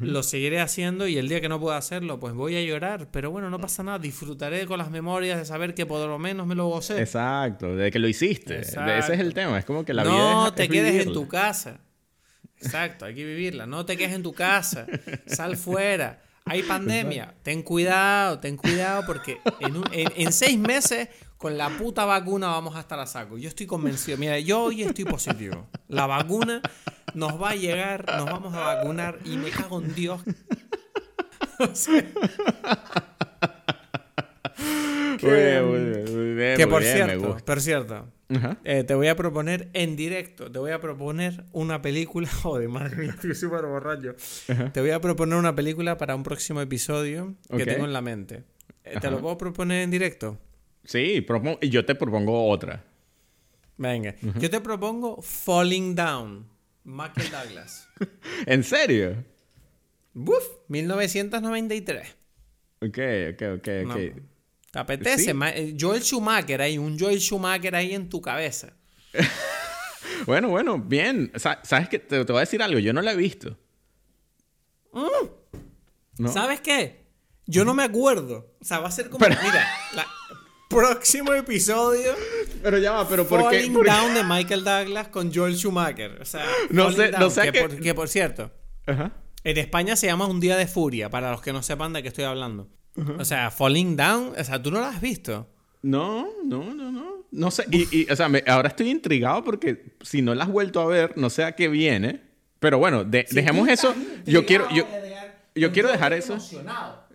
lo seguiré haciendo y el día que no pueda hacerlo, pues voy a llorar, pero bueno, no pasa nada, disfrutaré con las memorias de saber que por lo menos me lo gocé. Exacto, de que lo hiciste. Ese es el tema, es como que la vida No te quedes en tu casa. Exacto, hay que vivirla. No te quedes en tu casa. Sal fuera. Hay [LAUGHS] pandemia. Ten cuidado, ten cuidado porque en, en seis meses con la puta vacuna vamos a estar a saco. Yo estoy convencido. Mira, yo hoy estoy positivo. La vacuna nos va a llegar, nos vamos a vacunar y me cago en Dios. que, por cierto, por cierto, eh, te voy a proponer en directo, te voy a proponer una película. [LAUGHS] Joder, madre mía, estoy súper borracho. Te voy a proponer una película para un próximo episodio que tengo en la mente. Eh, ¿Te lo puedo proponer en directo? Sí, y yo te propongo otra. Venga, yo te propongo Falling Down, Michael Douglas. [LAUGHS] ¿En serio? Uf, 1993. Ok, ok, ok, ok. ¿Te apetece? Eh, Joel Schumacher ahí, un Joel Schumacher ahí en tu cabeza. [LAUGHS] bueno, bueno, bien. ¿Sabes qué? Te, voy a decir algo. Yo no la he visto. Mm. ¿Sabes qué? Yo no me acuerdo. O sea, va a ser como... Mira, la, próximo episodio. Pero ya va, pero ¿por qué? Falling Down de Michael Douglas con Joel Schumacher. O sea, no sé, no sé que, que... Por, cierto, en España se llama Un Día de Furia, para los que no sepan de qué estoy hablando. O sea, Falling Down, o sea, ¿tú no lo has visto? No, no, no, no. No sé, y, o sea, ahora estoy intrigado porque si no la has vuelto a ver, no sé a qué viene. Pero bueno, dejemos eso. Yo quiero, yo, yo quiero dejar eso.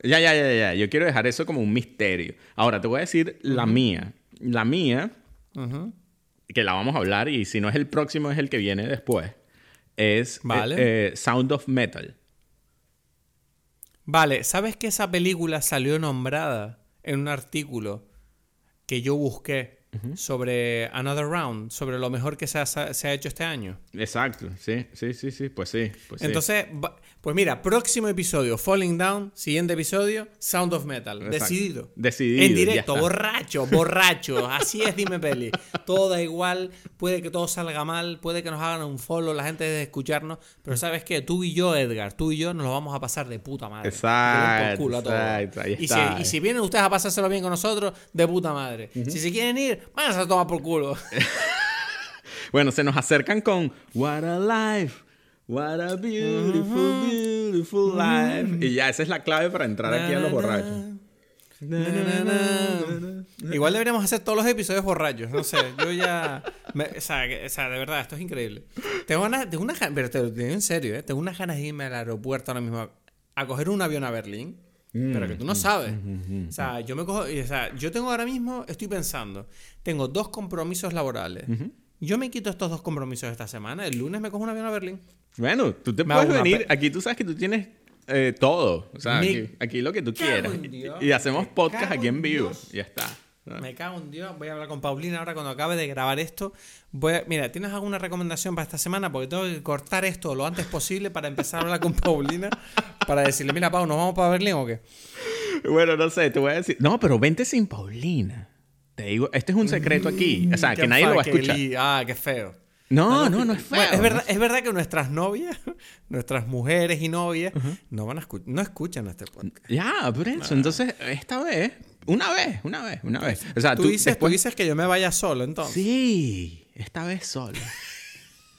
Ya, ya, ya, ya. Yo quiero dejar eso como un misterio. Ahora, te voy a decir la mía. La mía, que la vamos a hablar y si no es el próximo, es el que viene después, es eh, eh, Sound of Metal. Vale, ¿sabes que esa película salió nombrada en un artículo que yo busqué sobre Another Round, sobre lo mejor que se ha, hecho este año? Exacto, sí, sí, sí, sí, pues sí. Pues Entonces, pues mira, próximo episodio, Falling Down. Siguiente episodio, Sound of Metal. Decidido. Decidido. En directo, borracho, borracho. [LAUGHS] Así es, dime peli. Todo da igual, puede que todo salga mal, puede que nos hagan un follow la gente de escucharnos. Pero ¿sabes qué? Tú y yo, Edgar, tú y yo nos lo vamos a pasar de puta madre. Exacto. Culo a y, si, vienen ustedes a pasárselo bien con nosotros, de puta madre. Si se quieren ir, van a tomar por culo. [LAUGHS] bueno, se nos acercan con What a Life. What a beautiful, beautiful life. Y ya, esa es la clave para entrar aquí a los borrachos. Igual deberíamos hacer todos los episodios borrachos. No sé, yo ya. o, sea, de verdad, esto es increíble. Tengo ganas, tengo una, pero te lo digo en serio, ¿eh? Tengo unas ganas de irme al aeropuerto ahora mismo a, coger un avión a Berlín. Pero que tú no mm, sabes. Mm, mm, o sea, yo me cojo. O sea, yo tengo ahora mismo, estoy pensando, tengo dos compromisos laborales. Yo me quito estos dos compromisos esta semana. El lunes me cojo un avión a Berlín. Bueno, tú te puedes venir. Aquí tú sabes que tú tienes eh, todo. O sea, aquí, lo que tú quieras. Y, hacemos podcast aquí en vivo. Ya está. Me cago en Dios. Voy a hablar con Paulina ahora cuando acabe de grabar esto. Voy mira, ¿tienes alguna recomendación para esta semana? Porque tengo que cortar esto lo antes posible para empezar a hablar con Paulina. para decirle, mira, Pau, ¿nos vamos para Berlín o qué? Bueno, no sé, te voy a decir. No, pero vente sin Paulina. Te digo, este es un secreto aquí. O sea, que nadie lo va a escuchar. ah, qué feo. No, no, no es feo. es, verdad, es verdad que nuestras novias, nuestras mujeres y novias, no van a no escuchan este podcast. Ya, por eso. Entonces, esta vez, una vez, una vez, una vez. O sea, tú, dices, tú dices que yo me vaya solo, entonces. Sí, esta vez solo.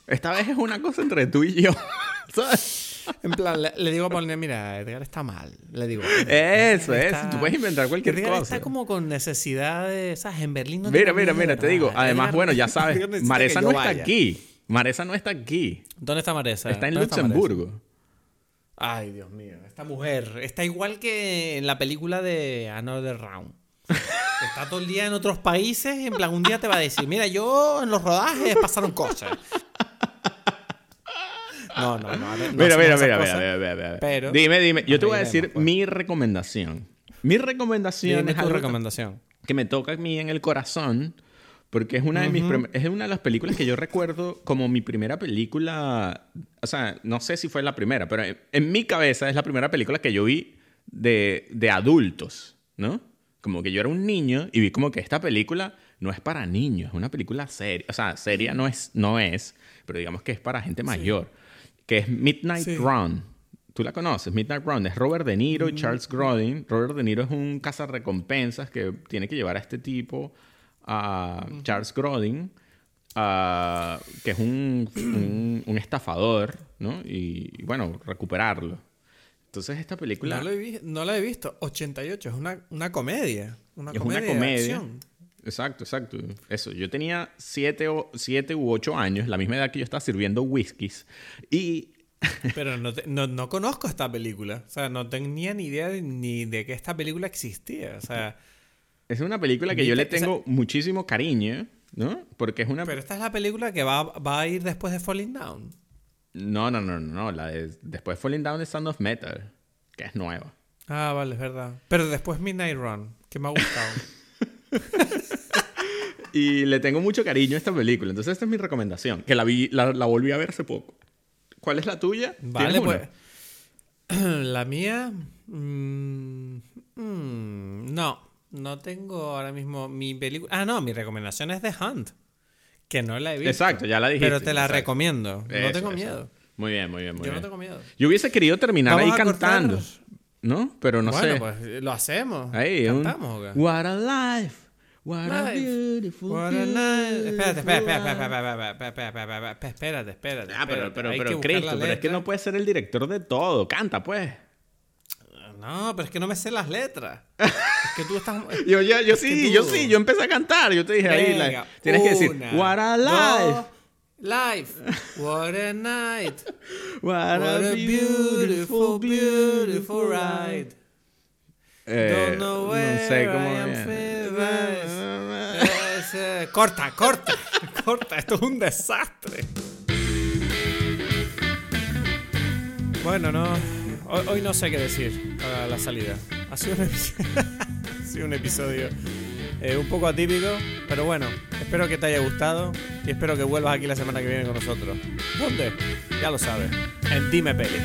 esta vez es una cosa entre tú y yo. [LAUGHS] ¿Sabes? En plan, le, digo a Paulina, mira, Edgar está mal. Le digo. Eso, eso. Tú puedes inventar cualquier Edgar cosa. está como con necesidad de. ¿Sabes? En Berlín no Mira, mira, mira, te digo. Además, bueno, ya [LAUGHS] sabes. Maresa no está aquí. Maresa no está aquí. ¿Dónde está Maresa? Está en Luxemburgo. Ay, Dios mío. Esta mujer está igual que en la película de Another Round. Está todo el día en otros países. En plan, un día te va a decir: Mira, yo en los rodajes pasaron cosas. No, no, no. mira, mira, mira, mira, mira, Pero, dime, dime. Yo te voy a decir pues. mi recomendación. Mi recomendación es algo recomendación. que me toca a mí en el corazón. Porque es una, de mis es una de las películas que yo recuerdo como mi primera película. O sea, no sé si fue la primera, pero en, mi cabeza es la primera película que yo vi de, de adultos, ¿no? Como que yo era un niño y vi como que esta película no es para niños, es una película seria. O sea, seria no es, no es pero digamos que es para gente mayor que es Midnight Run. ¿Tú la conoces? Midnight Run. Es Robert De Niro y mm. Charles Grodin. Robert De Niro es un cazarrecompensas que tiene que llevar a este tipo, a Charles Grodin, que es un, un, estafador, ¿no? Y, bueno, recuperarlo. Entonces esta película... No, la he visto. 88. Es una, una comedia. Una es comedia una comedia. Exacto, exacto. Eso. Yo tenía siete, o, siete u ocho años, la misma edad que yo estaba sirviendo whiskies. Y. [LAUGHS] Pero no, no, no, conozco esta película. O sea, no tenía ni idea ni de que esta película existía. O sea. Es una película que yo le tengo muchísimo cariño, ¿no? Porque es una. Pero esta es la película que va, va a ir después de Falling Down. No, no, no, no. La de, después de Falling Down es Sound of Metal, que es nueva. Ah, vale, es verdad. Pero después Midnight Run, que me ha gustado. [LAUGHS] y le tengo mucho cariño a esta película. Entonces, esta es mi recomendación. Que la, vi, la, volví a ver hace poco. ¿Cuál es la tuya? Vale, pues. [CLEARS THROAT] La mía. Mm, mm, no. No tengo ahora mismo mi película. Ah, no, mi recomendación es The Hunt. Que no la he visto. Exacto, ya la dijiste. Pero te la recomiendo. no tengo miedo. Muy bien, muy bien, muy Yo no tengo miedo. Yo hubiese querido terminar ahí cantando. ¿No? Pero no bueno, sé. pues lo hacemos. Ahí, Cantamos, un... What a life. What a beautiful What a night. Espérate, espérate, espérate, espérate, espérate. Ah, pero, pero, pero, Cristo, pero es que no puede ser el director de todo. Canta, pues. No, pero es que no me sé las letras. Es que tú estás. yo, sí, yo sí, yo empecé a cantar. Yo te dije ahí, tienes que decir, What a life. Life. What a night. [LAUGHS] What, a, beautiful, beautiful ride. Eh, Don't know where no sé cómo I am [LAUGHS] corta, corta, [LAUGHS] corta. Esto es un desastre. Bueno, no. Hoy, no sé qué decir a la salida. Ha sido un, sido un episodio eh, un poco atípico, pero bueno, espero que te haya gustado y espero que vuelvas aquí la semana que viene con nosotros. ¿Dónde? Ya lo sabes, en Dime Peli.